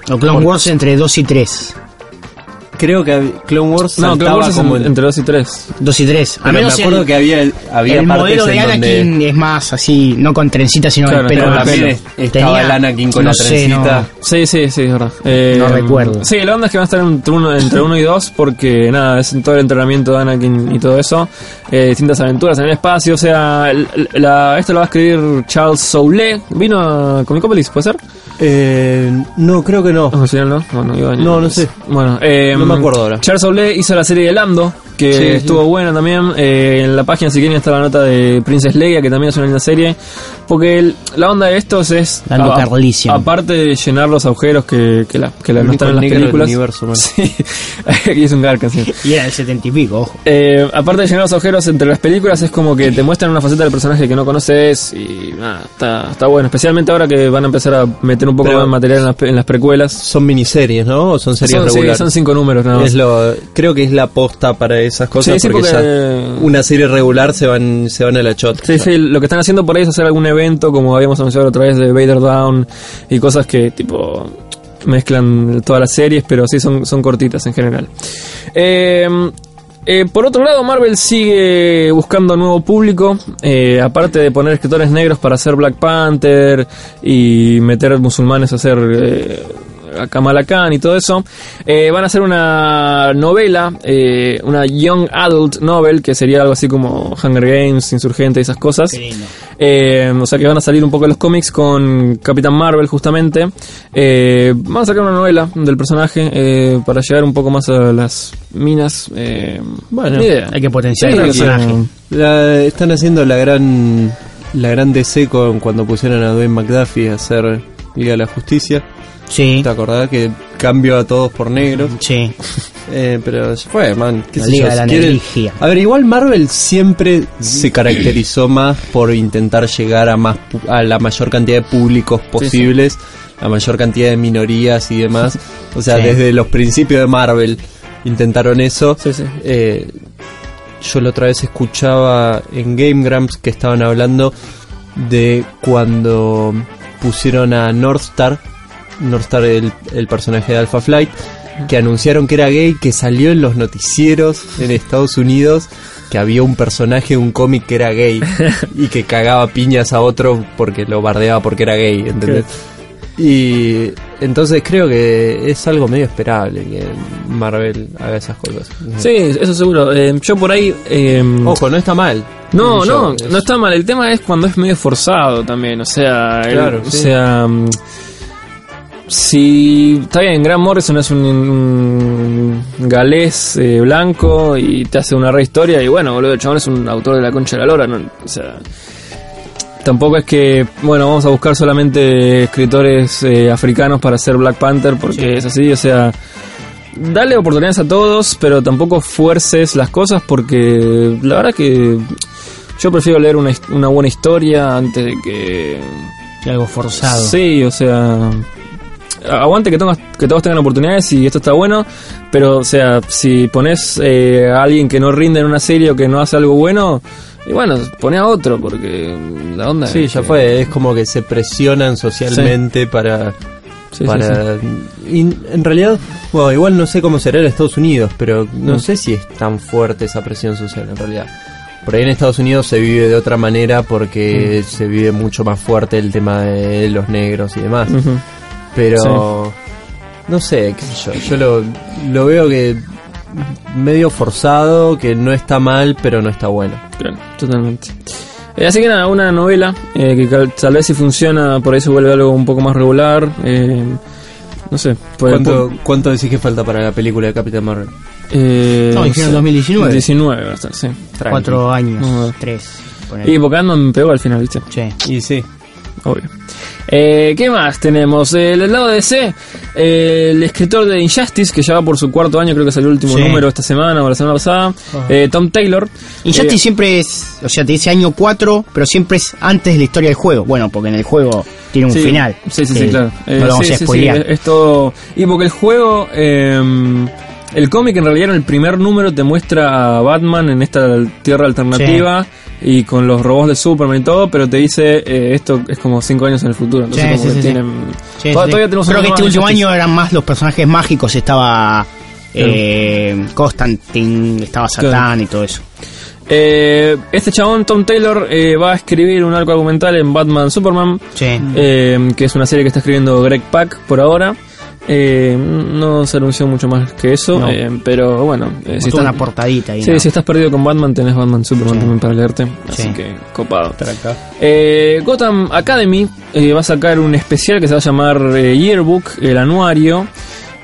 O Clone Wars entre 2 y 3. Creo que Clone Wars No, Clone Wars es como en- en- entre 2 y 3. 2 y 3. A pero menos me acuerdo el, que había había el partes modelo de en Anakin donde es más así, no con trencita, sino Claro, el pelo pero también estaba el Anakin con no la sé, no. trencita. Sí, sí, sí, es verdad. Eh, No recuerdo. Sí, la onda es que van a estar entre uno, entre uno y dos porque nada, es en todo el entrenamiento de Anakin y todo eso. Eh, distintas aventuras en el espacio, o sea, el- la, esto lo va a escribir Charles Soule. ¿Vino a Comicopolis, puede ser? Eh, no, creo que no. No, al final no. Bueno, iba a- No, no sé. Bueno, eh, No me acuerdo ahora. Charles Soule hizo la serie de Lando, que Sí, sí. estuvo buena también. Eh, en la página, si quieren, está la nota de Princess Leia, que también es una linda serie. Porque el- la onda de estos es. Lando a-. Aparte de llenar los agujeros que, que, la, que la- El no están en las películas. universo. [laughs] Sí, [laughs] y es un garca, sí. Y era del 70 y pico, ojo. Eh, aparte de llenar los agujeros entre las películas, es como que te muestran una faceta del personaje que no conoces y nada, está, está bueno. Especialmente ahora que van a empezar a meter un poco Pero- más material en las, en las precuelas. Son miniseries, ¿no? O son series Son, sí, regulares. son cinco números nada más. Es lo, creo que es la posta para esas cosas Sí, sí, porque, porque- ya una serie regular se van se van a la chota. Sí, sí, lo que están haciendo por ahí es hacer algún evento, como habíamos anunciado otra vez de Vader Down y cosas que tipo mezclan todas las series, pero sí son, son cortitas en general. Eh, eh, por otro lado, Marvel sigue buscando nuevo público, eh, aparte de poner escritores negros para hacer Black Panther y meter musulmanes a hacer eh, Kamala Khan y todo eso, eh, van a hacer una novela, eh, una Young Adult Novel, que sería algo así como Hunger Games, Insurgente y esas cosas. Eh, o sea que van a salir un poco de los cómics con Capitán Marvel justamente. Eh, van a sacar una novela del personaje eh, para llegar un poco más a las minas. Eh, Bueno, ni idea. hay que potenciar Sí, el personaje. La- están haciendo la gran la gran DC con cuando pusieron a Dwayne McDuffie a hacer Liga de la Justicia. Sí, ¿Te acordás que cambio a todos por negros? sí. [laughs] Eh, pero se fue, man. ¿Qué La sé Liga yo, de la si quieren- Negligia. A ver, igual Marvel siempre se caracterizó más por intentar llegar a más pu- a la mayor cantidad de públicos posibles, la mayor cantidad de minorías y demás. [laughs] O sea, Sí. desde los principios de Marvel intentaron eso. Sí, sí. Eh, yo la otra vez escuchaba en Game Grumps que estaban hablando de cuando pusieron a Northstar, Northstar el, el personaje de Alpha Flight, que anunciaron que era gay, que salió en los noticieros en Estados Unidos, que había un personaje de un cómic que era gay [laughs] y que cagaba piñas a otro porque lo bardeaba porque era gay, ¿entendés? Y entonces creo que es algo medio esperable que Marvel haga esas cosas. Sí, eso seguro. Eh, yo por ahí... eh, Ojo, no está mal. No, Yo, no, es- no está mal. El tema es cuando es medio forzado también. O sea, el- Claro, o sea, si está bien, Grant Morrison es un, un galés eh, blanco y te hace una re historia y bueno, boludo, el chabón es un autor de la concha de la lora, ¿no? o sea, tampoco es que, bueno, vamos a buscar solamente escritores eh, africanos para hacer Black Panther porque es así, o sea, dale oportunidades a todos, pero tampoco fuerces las cosas porque la verdad que yo prefiero leer una, una buena historia antes de que... Y algo forzado. Sí, o sea... Aguante que, tengas, que todos tengan oportunidades y esto está bueno, pero o sea, si pones eh, a alguien que no rinde en una serie o que no hace algo bueno, y bueno, pone a otro porque la onda... Sí, es ya que- fue. Es como que se presionan socialmente para. Sí, sí, para y en realidad, bueno, igual no sé cómo será en Estados Unidos, pero no Mm. sé si es tan fuerte esa presión social en realidad. Por ahí en Estados Unidos se vive de otra manera porque se vive mucho más fuerte el tema de los negros y demás. Pero no sé, qué sé yo, yo lo, lo veo que medio forzado, que no está mal, pero no está bueno. Claro, totalmente. Eh, así que nada, una novela eh, que cal- tal vez si funciona por ahí se vuelve algo un poco más regular. eh, no sé. puede- ¿Cuánto, ¿Cuánto decís que falta para la película de Capitán Marvel? eh, No, no dijeron sé, 2019. 19 va a estar, sí. Cuatro años, No. tres. Y porque Ant-Man pegó al final, ¿viste? Sí. Y sí. Obvio. Eh, ¿Qué más tenemos? Eh, del lado de DC, eh, el escritor de Injustice, que ya va por su cuarto año, creo que salió el último Sí. número esta semana o la semana pasada, eh, Tom Taylor. Injustice Eh, siempre es, o sea, te dice año 4, pero siempre es antes de la historia del juego. Bueno, porque en el juego tiene un Sí, final. Sí, sí, sí, claro. No Eh, lo vamos sí, a sí, spoilear. sí, es, es todo. Y porque el juego. El cómic en realidad en el primer número te muestra a Batman en esta tierra alternativa y con los robots de Superman y todo, pero te dice eh, esto es como cinco años en el futuro. Entonces, Sí, como sí, que tienen. Sí, Tod- sí. Todavía tenemos Creo que este último año eran más los personajes mágicos. Estaba eh, Constantine, estaba Satán Claro. y todo eso. Eh, este chabón, Tom Taylor, eh, va a escribir un arco argumental en Batman Superman, Sí. eh, que es una serie que está escribiendo Greg Pak por ahora. Eh, no se anunció mucho más que eso, No. eh, pero bueno, eh, si una portadita ahí. Sí, ¿no? si estás perdido con Batman, tenés Batman Superman Sí. también para leerte. Así Sí. que, copado. Eh, Gotham Academy eh, va a sacar un especial que se va a llamar Yearbook, el anuario.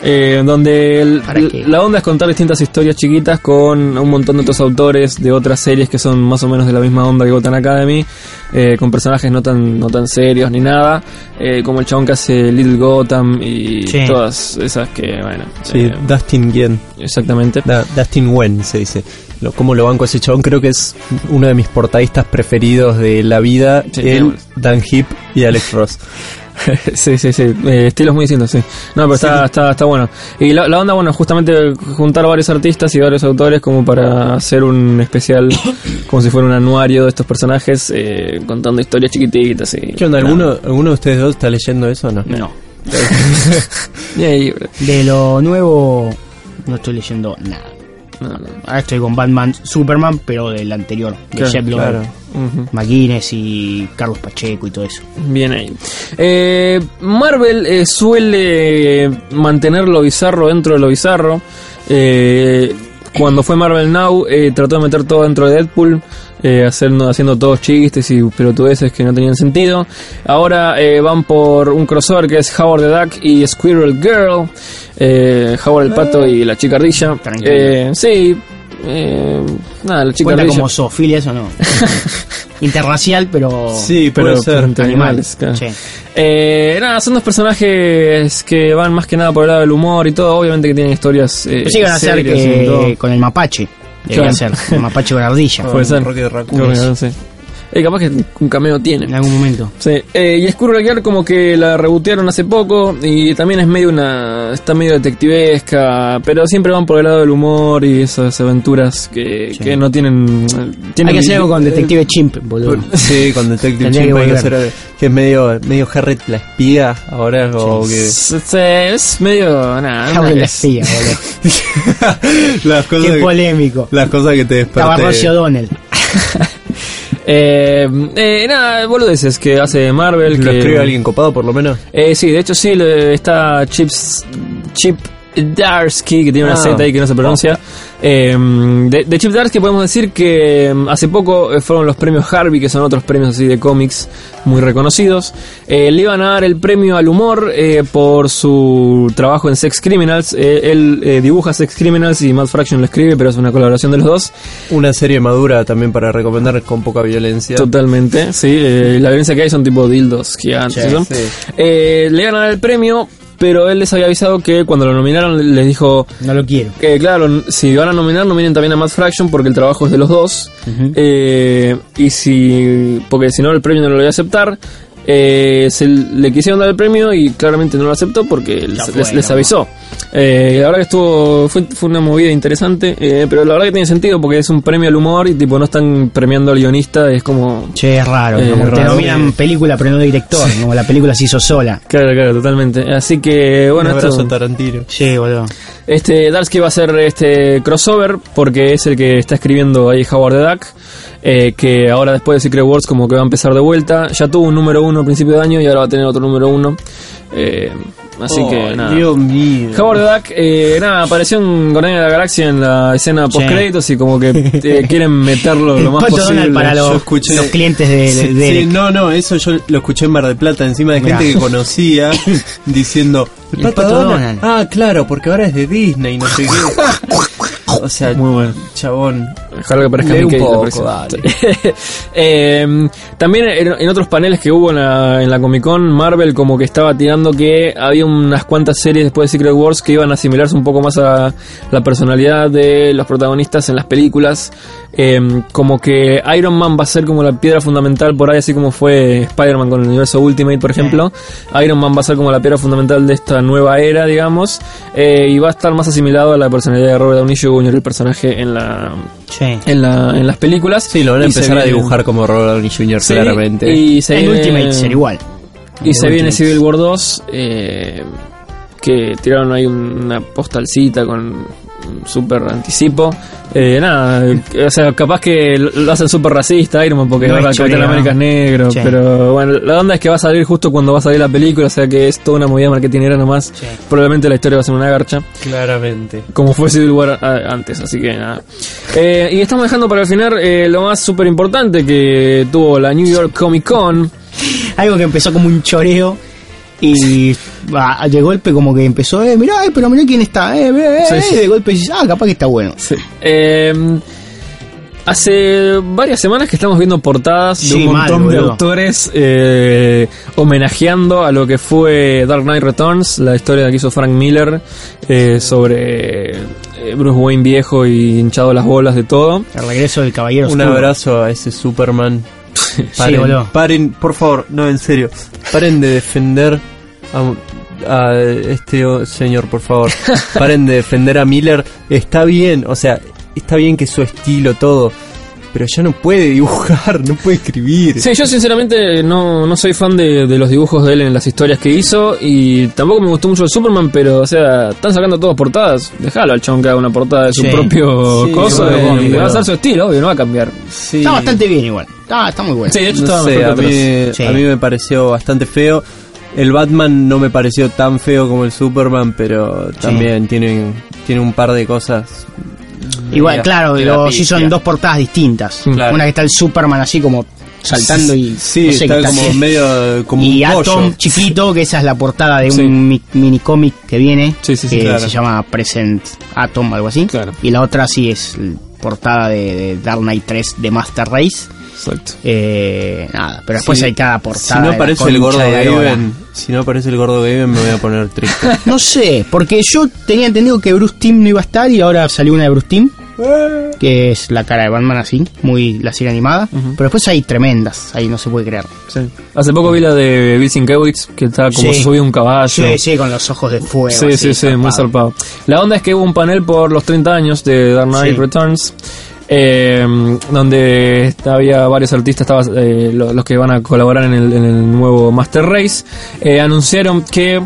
Eh, donde el- la onda es contar distintas historias chiquitas con un montón de otros autores de otras series que son más o menos de la misma onda que Gotham Academy, eh, con personajes no tan no tan serios ni nada, eh, como el chabón que hace Little Gotham y Sí. todas esas que, bueno, Sí, eh, Dustin Yen. exactamente. Da- Dustin Wen se dice. Lo, ¿Cómo lo banco a ese chabón? Creo que es uno de mis portadistas preferidos de la vida. Sí, él. Dan Hip y Alex Ross. [laughs] [laughs] sí, sí, sí. Eh, estilos muy distintos, sí. No, pero está, está, está bueno. Y la, la onda, bueno, justamente juntar varios artistas y varios autores como para hacer un especial, [coughs] como si fuera un anuario de estos personajes, eh, contando historias chiquititas. Y, ¿Qué onda? ¿Alguno, ¿Alguno de ustedes dos está leyendo eso o no? No. [laughs] [laughs] De lo nuevo no estoy leyendo nada. No, no. Ahora estoy con Batman Superman, pero del anterior, de Claro, Jeff. McGuinness y Carlos Pacheco y todo eso. Bien ahí. Eh, Marvel eh, suele mantener lo bizarro dentro de lo bizarro. Eh, cuando fue Marvel Now, eh, trató de meter todo dentro de Deadpool, eh, haciendo, haciendo todos chistes y pelotudeces que no tenían sentido. Ahora eh, van por un crossover que es Howard the Duck y Squirrel Girl. Eh, Howard el pato y la chica ardilla. Tranquilo. Eh, sí. Eh, nada, la chica ¿Cuenta ardilla. como zoofilia eso o no? [laughs] interracial, pero. Sí, Pero puede ser. entre animales, claro. Sí. Eh, nada, son dos personajes que van más que nada por el lado del humor y todo. Obviamente que tienen historias. Eh, que iban a y que con el mapache. Claro. ser. El mapache con ardilla. [laughs] Puede ser. Rocky Raccoon. Creo que no sé. Eh, capaz que un cameo tiene. En algún momento. Sí, eh, y Gear como que la rebotearon hace poco y también es medio una... está medio detectivesca, pero siempre van por el lado del humor y esas aventuras que, Sí. que no tienen... tienen Hay que hacer algo con eh, Detective Chimp, boludo. [laughs] Sí, con Detective Tendría que Chimp hay que hacer que es medio, medio Harriet la espía ahora o que Es, es medio... Nada, Harry la es- espía, boludo. [laughs] las cosas Qué que, polémico. las cosas que te desperté. O'Donnell. [laughs] Eh, eh, nada, boludeces que hace Marvel. ¿Lo que, escribe alguien copado por lo menos? Eh, sí, de hecho sí, le- está Chips, Chip Darsky, que tiene una Ah. Z ahí que no se pronuncia. Eh, de, de Chip Darsky podemos decir que mm, hace poco eh, fueron los premios Harvey, que son otros premios así de cómics muy reconocidos. Eh, le iban a dar el premio al humor eh, por su trabajo en Sex Criminals. Él dibuja Sex Criminals y Matt Fraction lo escribe, pero es una colaboración de los dos. Una serie madura también para recomendar con poca violencia. Totalmente, sí. la violencia que hay son tipo dildos gigantes. Sí, le iban a dar el premio, pero él les había avisado que cuando lo nominaron les dijo No lo quiero. que, claro, si van a nominar, nominen también a Matt Fraction porque el trabajo es de los dos. Eh, y si, porque si no, el premio no lo voy a aceptar. Eh, se le quisieron dar el premio y claramente no lo aceptó porque les, fue, les- avisó. Eh, la verdad que estuvo fue, fue una movida interesante, eh, pero la verdad que tiene sentido porque es un premio al humor y tipo no están premiando al guionista, es como Che, es raro. Eh, como te raro. nominan película, pero no director. Como la película se hizo sola. Claro, claro, totalmente. Así que, bueno, Un abrazo esto, a Tarantino. Sí, boludo. Este Darsky va a hacer este crossover porque es el que está escribiendo ahí Howard the Duck, eh, que ahora después de Secret Wars como que va a empezar de vuelta. Ya tuvo un número uno a principio de año y ahora va a tener otro número uno. Eh, así Oh, que nada. Dios mío. Howard Duck, eh, nada, apareció en Guardianes de la Galaxia en la escena Sí. post créditos y como que eh, [laughs] quieren meterlo lo más Pato posible. Donald para yo los, escuché- los clientes de, de Sí, sí, no, no, eso yo lo escuché en Mar del Plata encima de Mirá. gente que conocía [laughs] diciendo el El Pato, Pato Donald. Donald. Ah, claro, porque ahora es de Disney, no sé qué. [laughs] O sea, Muy bueno. chabón. Ojalá que parezca un poco, dale. [laughs] Eh, también en, en otros paneles que hubo en la, en la Comic Con, Marvel como que estaba tirando que había unas cuantas series después de Secret Wars que iban a asimilarse un poco más a la personalidad de los protagonistas en las películas. Eh, como que Iron Man va a ser como la piedra fundamental por ahí, así como fue Spider-Man con el universo Ultimate, por ejemplo. Iron Man va a ser como la piedra fundamental de esta nueva era, digamos. eh, y va a estar más asimilado a la personalidad de Robert Downey Jr., el personaje en la, Sí. en, la, en las películas. Sí, lo van a empezar a dibujar como Robert Downey Jr. Sí, claramente. Y se En viene, Ultimate ser igual. Y En se viene. Civil War 2, eh, que tiraron ahí un- una postalcita con un super anticipo. Eh, nada, eh, o sea, capaz que lo hacen súper racista Iron Man porque No ahora Capitán América es negro, Sí. pero bueno, la onda es que va a salir justo cuando va a salir la película, o sea que es toda una movida marketingera nomás. Sí. Probablemente la historia va a ser una garcha Claramente. como fue Civil War antes, así que nada. Eh, y estamos dejando para el final eh, lo más súper importante que tuvo la New York Comic Con. [laughs] Algo que empezó como un choreo y va, de golpe como que empezó, eh, mirá, eh, pero mirá quién está, eh, eh, Sí, eh, sí. de golpe dices, ah, capaz que está bueno. Eh, hace varias semanas que estamos viendo portadas de un mal, montón de autores eh, homenajeando a lo que fue Dark Knight Returns, la historia que hizo Frank Miller eh, sobre eh, Bruce Wayne viejo y hinchado las bolas de todo. El regreso del caballero Un oscuro. abrazo a ese Superman. [laughs] Sí, Paren, boludo. paren, por favor, no, en serio. Paren de defender a, a este señor, por favor. [laughs] Paren de defender a Miller. Está bien, o sea, está bien que su estilo, todo. Pero ya no puede dibujar, [laughs] no puede escribir. Sí, yo sinceramente no, no soy fan de, de los dibujos de él en las historias que hizo y tampoco me gustó mucho el Superman, pero o sea, están sacando todas portadas. Déjalo al chabón que haga una portada de su Sí. propio Sí, coso bueno, y va a ser su estilo, obvio, no va a cambiar. Sí. Está bastante bien igual. Está, está muy bueno. Sí, de hecho No estaba sé, mejor a mí, a mí me pareció bastante feo. El Batman no me pareció tan feo como el Superman, pero también tiene, tiene un par de cosas. Igual, claro, lo- sí son dos portadas distintas. Claro. Una que está el Superman así como saltando y Sí, no sé, está como así. medio [laughs] como y un pollo. Atom chiquito, que esa es la portada de Sí. un mi- mini cómic que viene, Sí, sí, sí, que claro. se llama Present Atom, algo así. Claro. Y la otra sí es portada de, de Dark Knight 3 de Master Race. Exacto. Eh, nada, pero después Si- hay cada Si portada. no de la aparece el gordo. Gaben, si no aparece el gordo Gaben me voy a poner triste. [laughs] No sé, porque yo tenía entendido que Bruce Timm no iba a estar y ahora salió una de Bruce Timm, que es la cara de Batman así, muy la serie animada. Pero después hay tremendas, ahí no se puede creer. Sí. Hace poco vi la de Bill Sienkiewicz, que está como Sí. subido un caballo. Sí, sí, con los ojos de fuego. Sí, así, sí, sí, muy zarpado. La onda es que hubo un panel por los 30 años de Dark Knight. Returns, eh, donde había varios artistas, estaba, eh, lo- los que van a colaborar en el, en el nuevo Master Race, eh, anunciaron que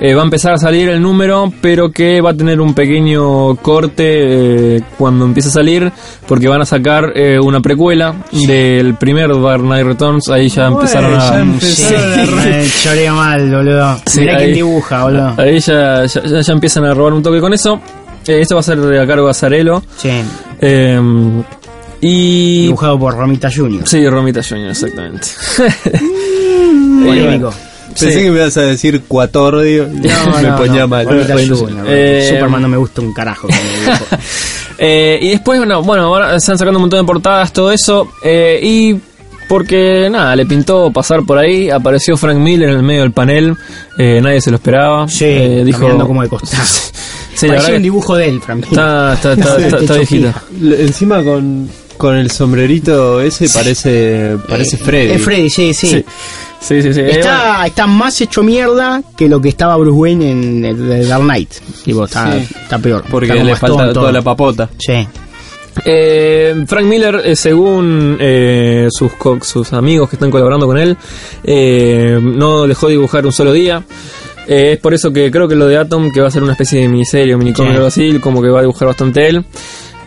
eh, va a empezar a salir el número, pero que va a tener un pequeño corte eh, cuando empiece a salir, porque van a sacar eh, una precuela del primer Dark Knight Returns, ahí ya empezaron a... ya Sí, empezaron [laughs] a- me choreo mal, boludo. Sí, Mirá ahí- quién dibuja, boludo. Ahí ya, ya, ya- ya empiezan a robar un toque con eso. Eh, esto va a ser a cargo de Azarelo. Sí, Eh, y. dibujado por Romita Jr. Sí, Romita Junior, exactamente. [laughs] Polémico. Pensé Sí. que me ibas a decir Cuatordio y [laughs] me ponía mal. Romita Romita Jr. Jr. Eh, Superman no me gusta un carajo. [laughs] Eh, y después, bueno, bueno, ahora están sacando un montón de portadas, todo eso. eh, y porque, nada, le pintó pasar por ahí. Apareció Frank Miller en el medio del panel. eh, nadie se lo esperaba. Sí, Eh, dijo. como de costado. Sí, Parecía un dibujo de él, Frank. está, está, está, está- te está viejita. chofía. Le- Encima con, con el sombrerito ese parece parece Freddy. Es Freddy, sí, sí. Sí, sí, sí. sí. Eh, bueno. Está, está más hecho mierda que lo que estaba Bruce Wayne en el Dark Knight. Tipo, está, Sí. está peor. Porque Está le falta toda la papota. Sí. Eh, Frank Miller, eh, según eh, sus, co- sus amigos que están colaborando con él, eh, no dejó de dibujar un solo día. Eh, es por eso que creo que lo de Atom, que va a ser una especie de miniserie o minicómic Sí. o algo así, como que va a dibujar bastante él.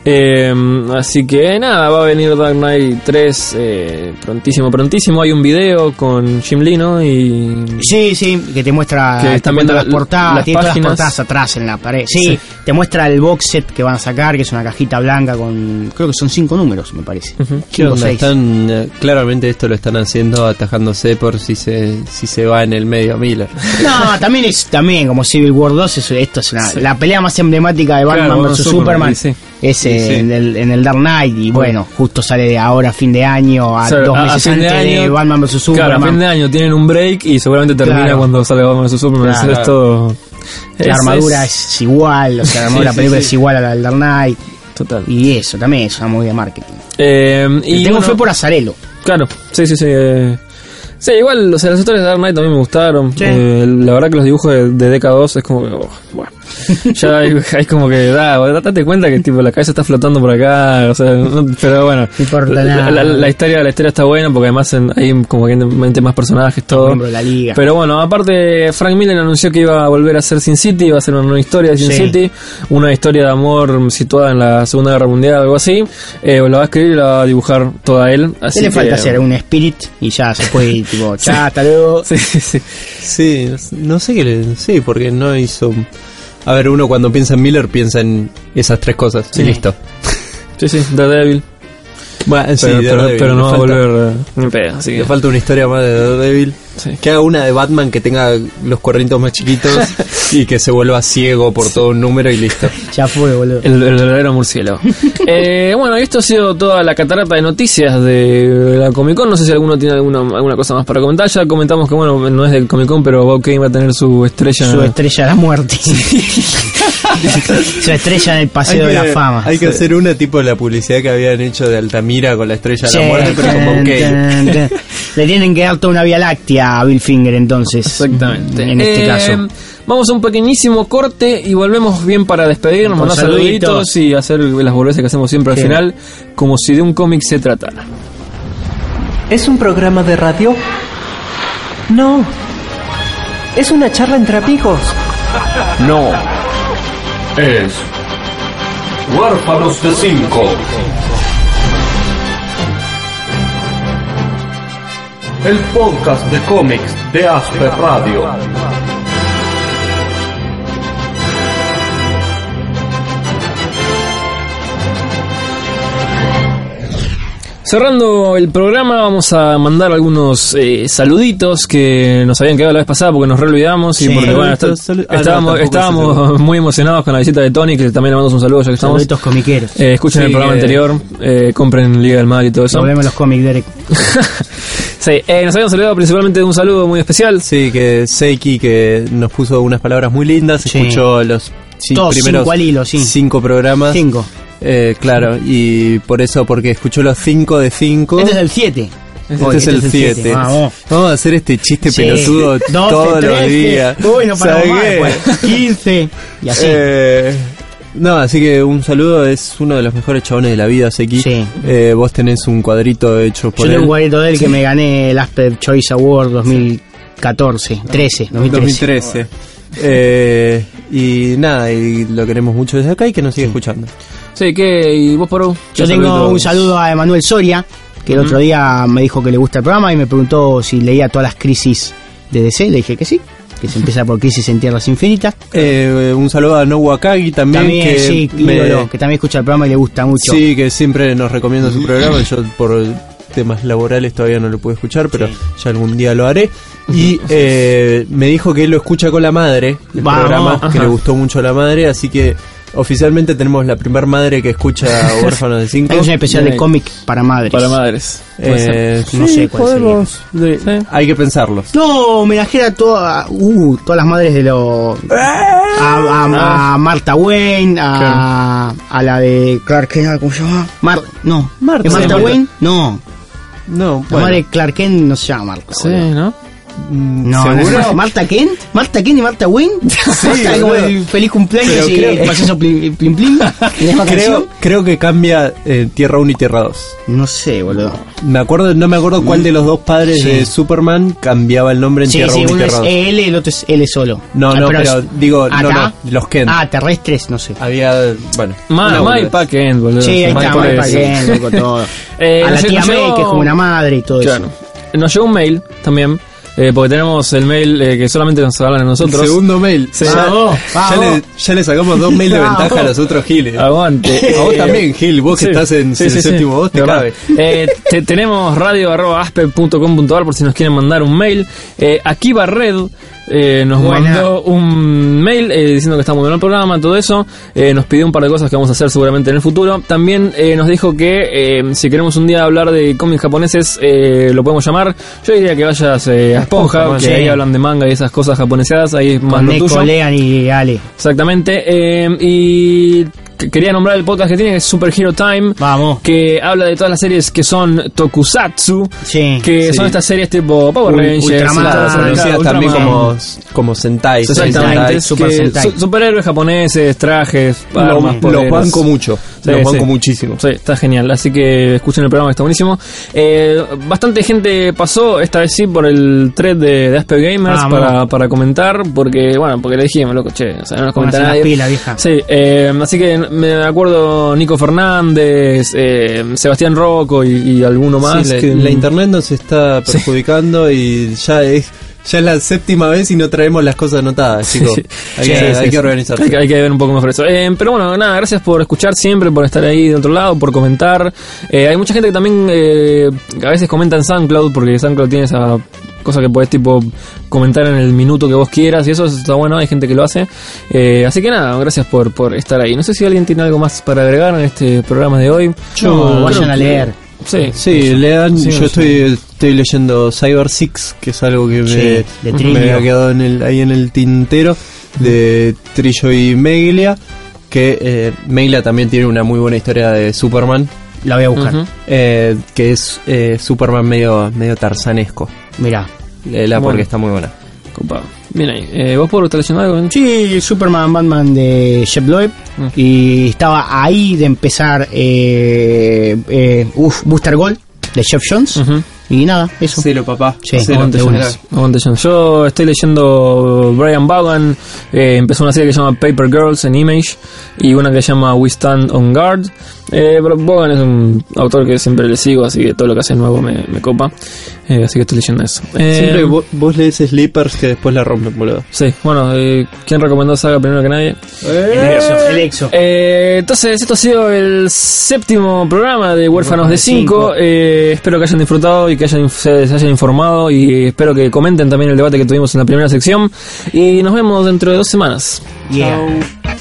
Eh, así que nada, va a venir Dark Knight 3 eh, prontísimo, prontísimo. Hay un video con Jim Lee, ¿no? Y Sí, sí, que te muestra, Que te las portadas, las tiene todas las páginas. portadas atrás en la pared. Sí, Sí. te muestra el box set que van a sacar, que es una cajita blanca con, creo que son cinco números, me parece. Ujú. ¿Qué Cinco seis. Están, eh, claramente esto lo están haciendo atajándose por si se, si se va en el medio Miller. [laughs] No, también es también como Civil War 2, eso- esto es una- la pelea más emblemática de Batman Claro, vs Superman, Superman. sí. Es Sí, sí. En, el, en el Dark Knight y bueno, justo sale de ahora a fin de año, a O sea, dos a- a meses de antes de, año- Batman vs Claro, a Superman. fin de año tienen un break y seguramente termina Claro. cuando salga Batman vs Superman. Claro. Es todo. la es- armadura es- es, igual, o sea, la, armadura de la película es igual a la del Dark Knight. Total. Y eso también es una movida de marketing. Eh, y tengo bueno, fe por Azarelo. Claro, sí, sí, sí. eh, sí, igual, o sea, las historias de Dark Knight también me gustaron. Eh, la verdad que los dibujos de, de DK2 es como que, oh, bueno. [laughs] ya hay, hay como que, da, date cuenta que tipo la cabeza está flotando por acá, o sea, no- pero bueno. No importa la, nada. la- la historia, la historia está buena porque además en- hay como que mente más personajes, todo. miembro de la liga. Pero bueno, aparte Frank Miller anunció que iba a volver a hacer Sin City, iba a hacer una nueva historia de Sin Sí. City, una historia de amor situada en la Segunda Guerra Mundial, algo así. Eh, la va a escribir y la va a dibujar toda él. Así ¿Qué le que- falta hacer? Un spirit y ya se puede ir, tipo, [laughs] ya, hasta luego. [laughs] Sí, sí, sí. Sí, no sé- no sé qué le. Sí, porque no hizo. A ver, uno cuando piensa en Miller piensa en esas tres cosas. Sí. Y listo. Sí, sí, Daredevil. Bueno, sí, pero, pero- Daredevil, pero no va a volver ni pedo, así Le que. falta una historia más de Daredevil. Sí. Que haga una de Batman que tenga los cuernitos más chiquitos [laughs] y que se vuelva ciego por todo un número y listo. [laughs] Ya fue, boludo. El, el verdadero murciélago. [laughs] eh, bueno, y esto ha sido toda la catarata de noticias de la Comic Con. No sé si alguno tiene alguna, alguna cosa más para comentar. Ya comentamos que, bueno, no es del Comic Con, pero Bob Kane va a tener su estrella. Su estrella de la muerte. [laughs] Su estrella en el paseo de la fama. hay que hacer una tipo de la publicidad que habían hecho de Altamira con la estrella de la muerte, pero como tan. Le tienen que dar toda una vía láctea a Bill Finger entonces. Exactamente. En este Eh, caso. Vamos a un pequeñísimo corte y volvemos bien para despedirnos, mandar saluditos. saluditos y hacer las boludeces que hacemos siempre al final, como si de un cómic se tratara. ¿Es un programa de radio? No. Es una charla entre amigos. No. Es Huérfanos de Cinco. El podcast de cómics de Asper Radio. Cerrando el programa, vamos a mandar algunos eh, saluditos que nos habían quedado la vez pasada porque nos re olvidamos y Sí. porque bueno, está- ah, estábamos, estábamos muy emocionados con la visita de Tony, que también le mandamos un saludo ya que estamos. Saluditos comiqueros. Eh, escuchen Sí, el programa eh. anterior, eh, compren Liga del Mal y todo eso. Nos vemos en los cómics, Derek. [laughs] Sí, eh, nos habían saludado principalmente de un saludo muy especial. Sí, que Seiki que nos puso unas palabras muy lindas, Sí. escuchó los sí, Todos primeros cinco al hilo, sí. cinco programas. Cinco. Eh, claro, y por eso, porque escuchó los cinco de cinco. Este es el 7. Este es el 7. Vamos. Vamos a hacer este chiste Sí. pelotudo 12, todos los 13. días. Uy, no. 15. Y así. Eh, no, así que un saludo, es uno de los mejores chabones de la vida, Seki. Sí. Eh, vos tenés un cuadrito hecho por Yo tengo él. un cuadrito de él que me gané el Asper Choice Award 2014. 13. 2013. 2013. Eh, y nada, y lo queremos mucho desde acá y que nos siga escuchando. Sí, ¿qué? ¿Y vos, Poro? Yo tengo un saludo a Emanuel Soria, que el otro día me dijo que le gusta el programa y me preguntó si leía todas las crisis de DC. Le dije que sí, que se empieza por Crisis en Tierras Infinitas. Eh, un saludo a No Wakagi también, También, que, sí, me- ídolo, que también escucha el programa y le gusta mucho. sí, que siempre nos recomienda su programa. Yo por temas laborales todavía no lo pude escuchar, pero Sí. ya algún día lo haré. Y [laughs] eh, me dijo que él lo escucha con la madre, el Vamos. programa, que le gustó mucho la madre, así que oficialmente tenemos la primer madre que escucha [laughs] Huérfanos de 5. Hay un especial de cómic para madres. Para madres. Eh, No sí, sé cuál podemos. de- Sí. Hay que pensarlos. No, homenajea a toda, uh, todas las madres de los... A, a- a Marta Wayne, a, a la de Clark Kent, ¿cómo se llama? Mar, no. Marta. ¿Es Marta Sí, Marta. Wayne? No. No, La bueno. Clark Kent no se llama Marta. Sí. ¿no? No, no, ¿Seguro? no. ¿Marta Kent? ¿Marta Kent y Marta Wayne? [laughs] Marta como el feliz cumpleaños Pero y creo- el payaso plim plim, plim [laughs] Creo, creo que cambia eh, Tierra 1 y Tierra 2. No sé, boludo. Me acuerdo, no me acuerdo cuál de los dos padres Sí. de Superman cambiaba el nombre en Sí, Tierra sí, 1 y uno es Tierra 2. él y el otro es L solo. No, Ah, no, pero es- digo, no, ¿acá? no, los Kent. Ah, terrestres, no sé. Había, bueno. Ma, y boludez. Pa Kent, boludo. Sí, ahí y está, Pa Marta Kent. Loco, todo. [laughs] Eh, a la tía May, que es como una madre y todo Claro. eso. Nos llegó un mail también, eh, porque tenemos el mail eh, que solamente nos hablan a nosotros. Segundo mail. Sí. Ya, Vamos, ya vamos. le, ya le sacamos dos mails de Vamos. ventaja a los otros giles. Aguante. A vos Eh, también, Gil, vos que estás en Sí, el sí, séptimo, vos te cabe. Eh, te- tenemos radio.aspe.com.ar por si nos quieren mandar un mail. Eh, aquí Barred eh, nos Buena. mandó un mail eh, diciendo que está muy bueno el programa, todo eso. Eh, nos pidió un par de cosas que vamos a hacer seguramente en el futuro. También eh, nos dijo que eh, si queremos un día hablar de cómics japoneses, eh, lo podemos llamar. Yo diría que vayas a Esponja, Esponja, que sí. ahí hablan de manga y esas cosas japoneseadas. Ahí es más Con lo Neko, tuyo. Lean y Ale. Exactamente. y quería nombrar el podcast que tiene, que es Super Hero Time. Vamos. Que habla de todas las series que son Tokusatsu. Sí. Que Sí. son estas series tipo Power Rangers, Ultraman, Ultraman. también como, como Sentai. Exactamente, Sentai, Super Sentai. su- superhéroes japoneses, trajes, Lo- armas, poderes. banco mucho. Sí, los banco sí. muchísimo. Sí, está genial. Así que escuchen el programa que está buenísimo. Eh, bastante gente pasó, esta vez sí, por el thread de, de Asper Gamers Vamos. para, para comentar. Porque, bueno, porque le dijimos, loco, che, o sea, no nos comenta Pónganse las nadie. pilas, vieja. Sí, eh, así que me acuerdo Nico Fernández, eh, Sebastián Rocco y, y alguno más. Sí, la, que- la internet nos está perjudicando y ya es ya es la séptima vez y no traemos las cosas anotadas, chicos. Sí. Hay, Sí, que, sí, hay sí. que organizarse. Hay que, hay que ver un poco mejor eso. Eh, pero bueno, nada, gracias por escuchar siempre, por estar ahí de otro lado, por comentar. Eh, hay mucha gente que también eh, a veces comenta en SoundCloud, porque SoundCloud tiene esa cosa que podés tipo comentar en el minuto que vos quieras y eso está bueno, hay gente que lo hace. Eh, así que nada, gracias por, por estar ahí. No sé si alguien tiene algo más para agregar en este programa de hoy. No, vayan a que- leer. Sí, Sí, lean, Sí, yo sí. estoy, estoy leyendo Cyber Six, que es algo que me, de me había quedado en el, ahí en el tintero, de Trillo y Meglia, que eh, Meglia también tiene una muy buena historia de Superman, La voy a buscar. Eh, que es eh, Superman medio, medio tarzanesco. Mirá. Léela Bueno. porque está muy buena. Copado. Bien ahí. Eh, ¿Vos por leyendo algo? Sí, Superman, Batman de Jeff Loeb. Mm. Y estaba ahí de empezar eh, eh, uf, Booster Gold de Jeff Jones. Ujú. Y nada, eso. Celo, papá. Sí, Aguante de Jones. Yo estoy leyendo Brian Vaughan. eh, empezó una serie que se llama Paper Girls en Image y una que se llama We Stand on Guard. Eh, pero Bogan es un autor que siempre le sigo, así que todo lo que hace nuevo me, me copa. Eh, así que estoy leyendo eso. Eh, Siempre vos, vos lees Sleepers que después la rompen, boludo. Sí, bueno, eh, ¿quién recomendó Saga primero que nadie? El exo, el exo. Eh, entonces, esto ha sido el séptimo programa de Huérfanos de 5. espero que hayan disfrutado y que hayan, se, se hayan informado. Y espero que comenten también el debate que tuvimos en la primera sección. Y nos vemos dentro de dos semanas. Yeah. I've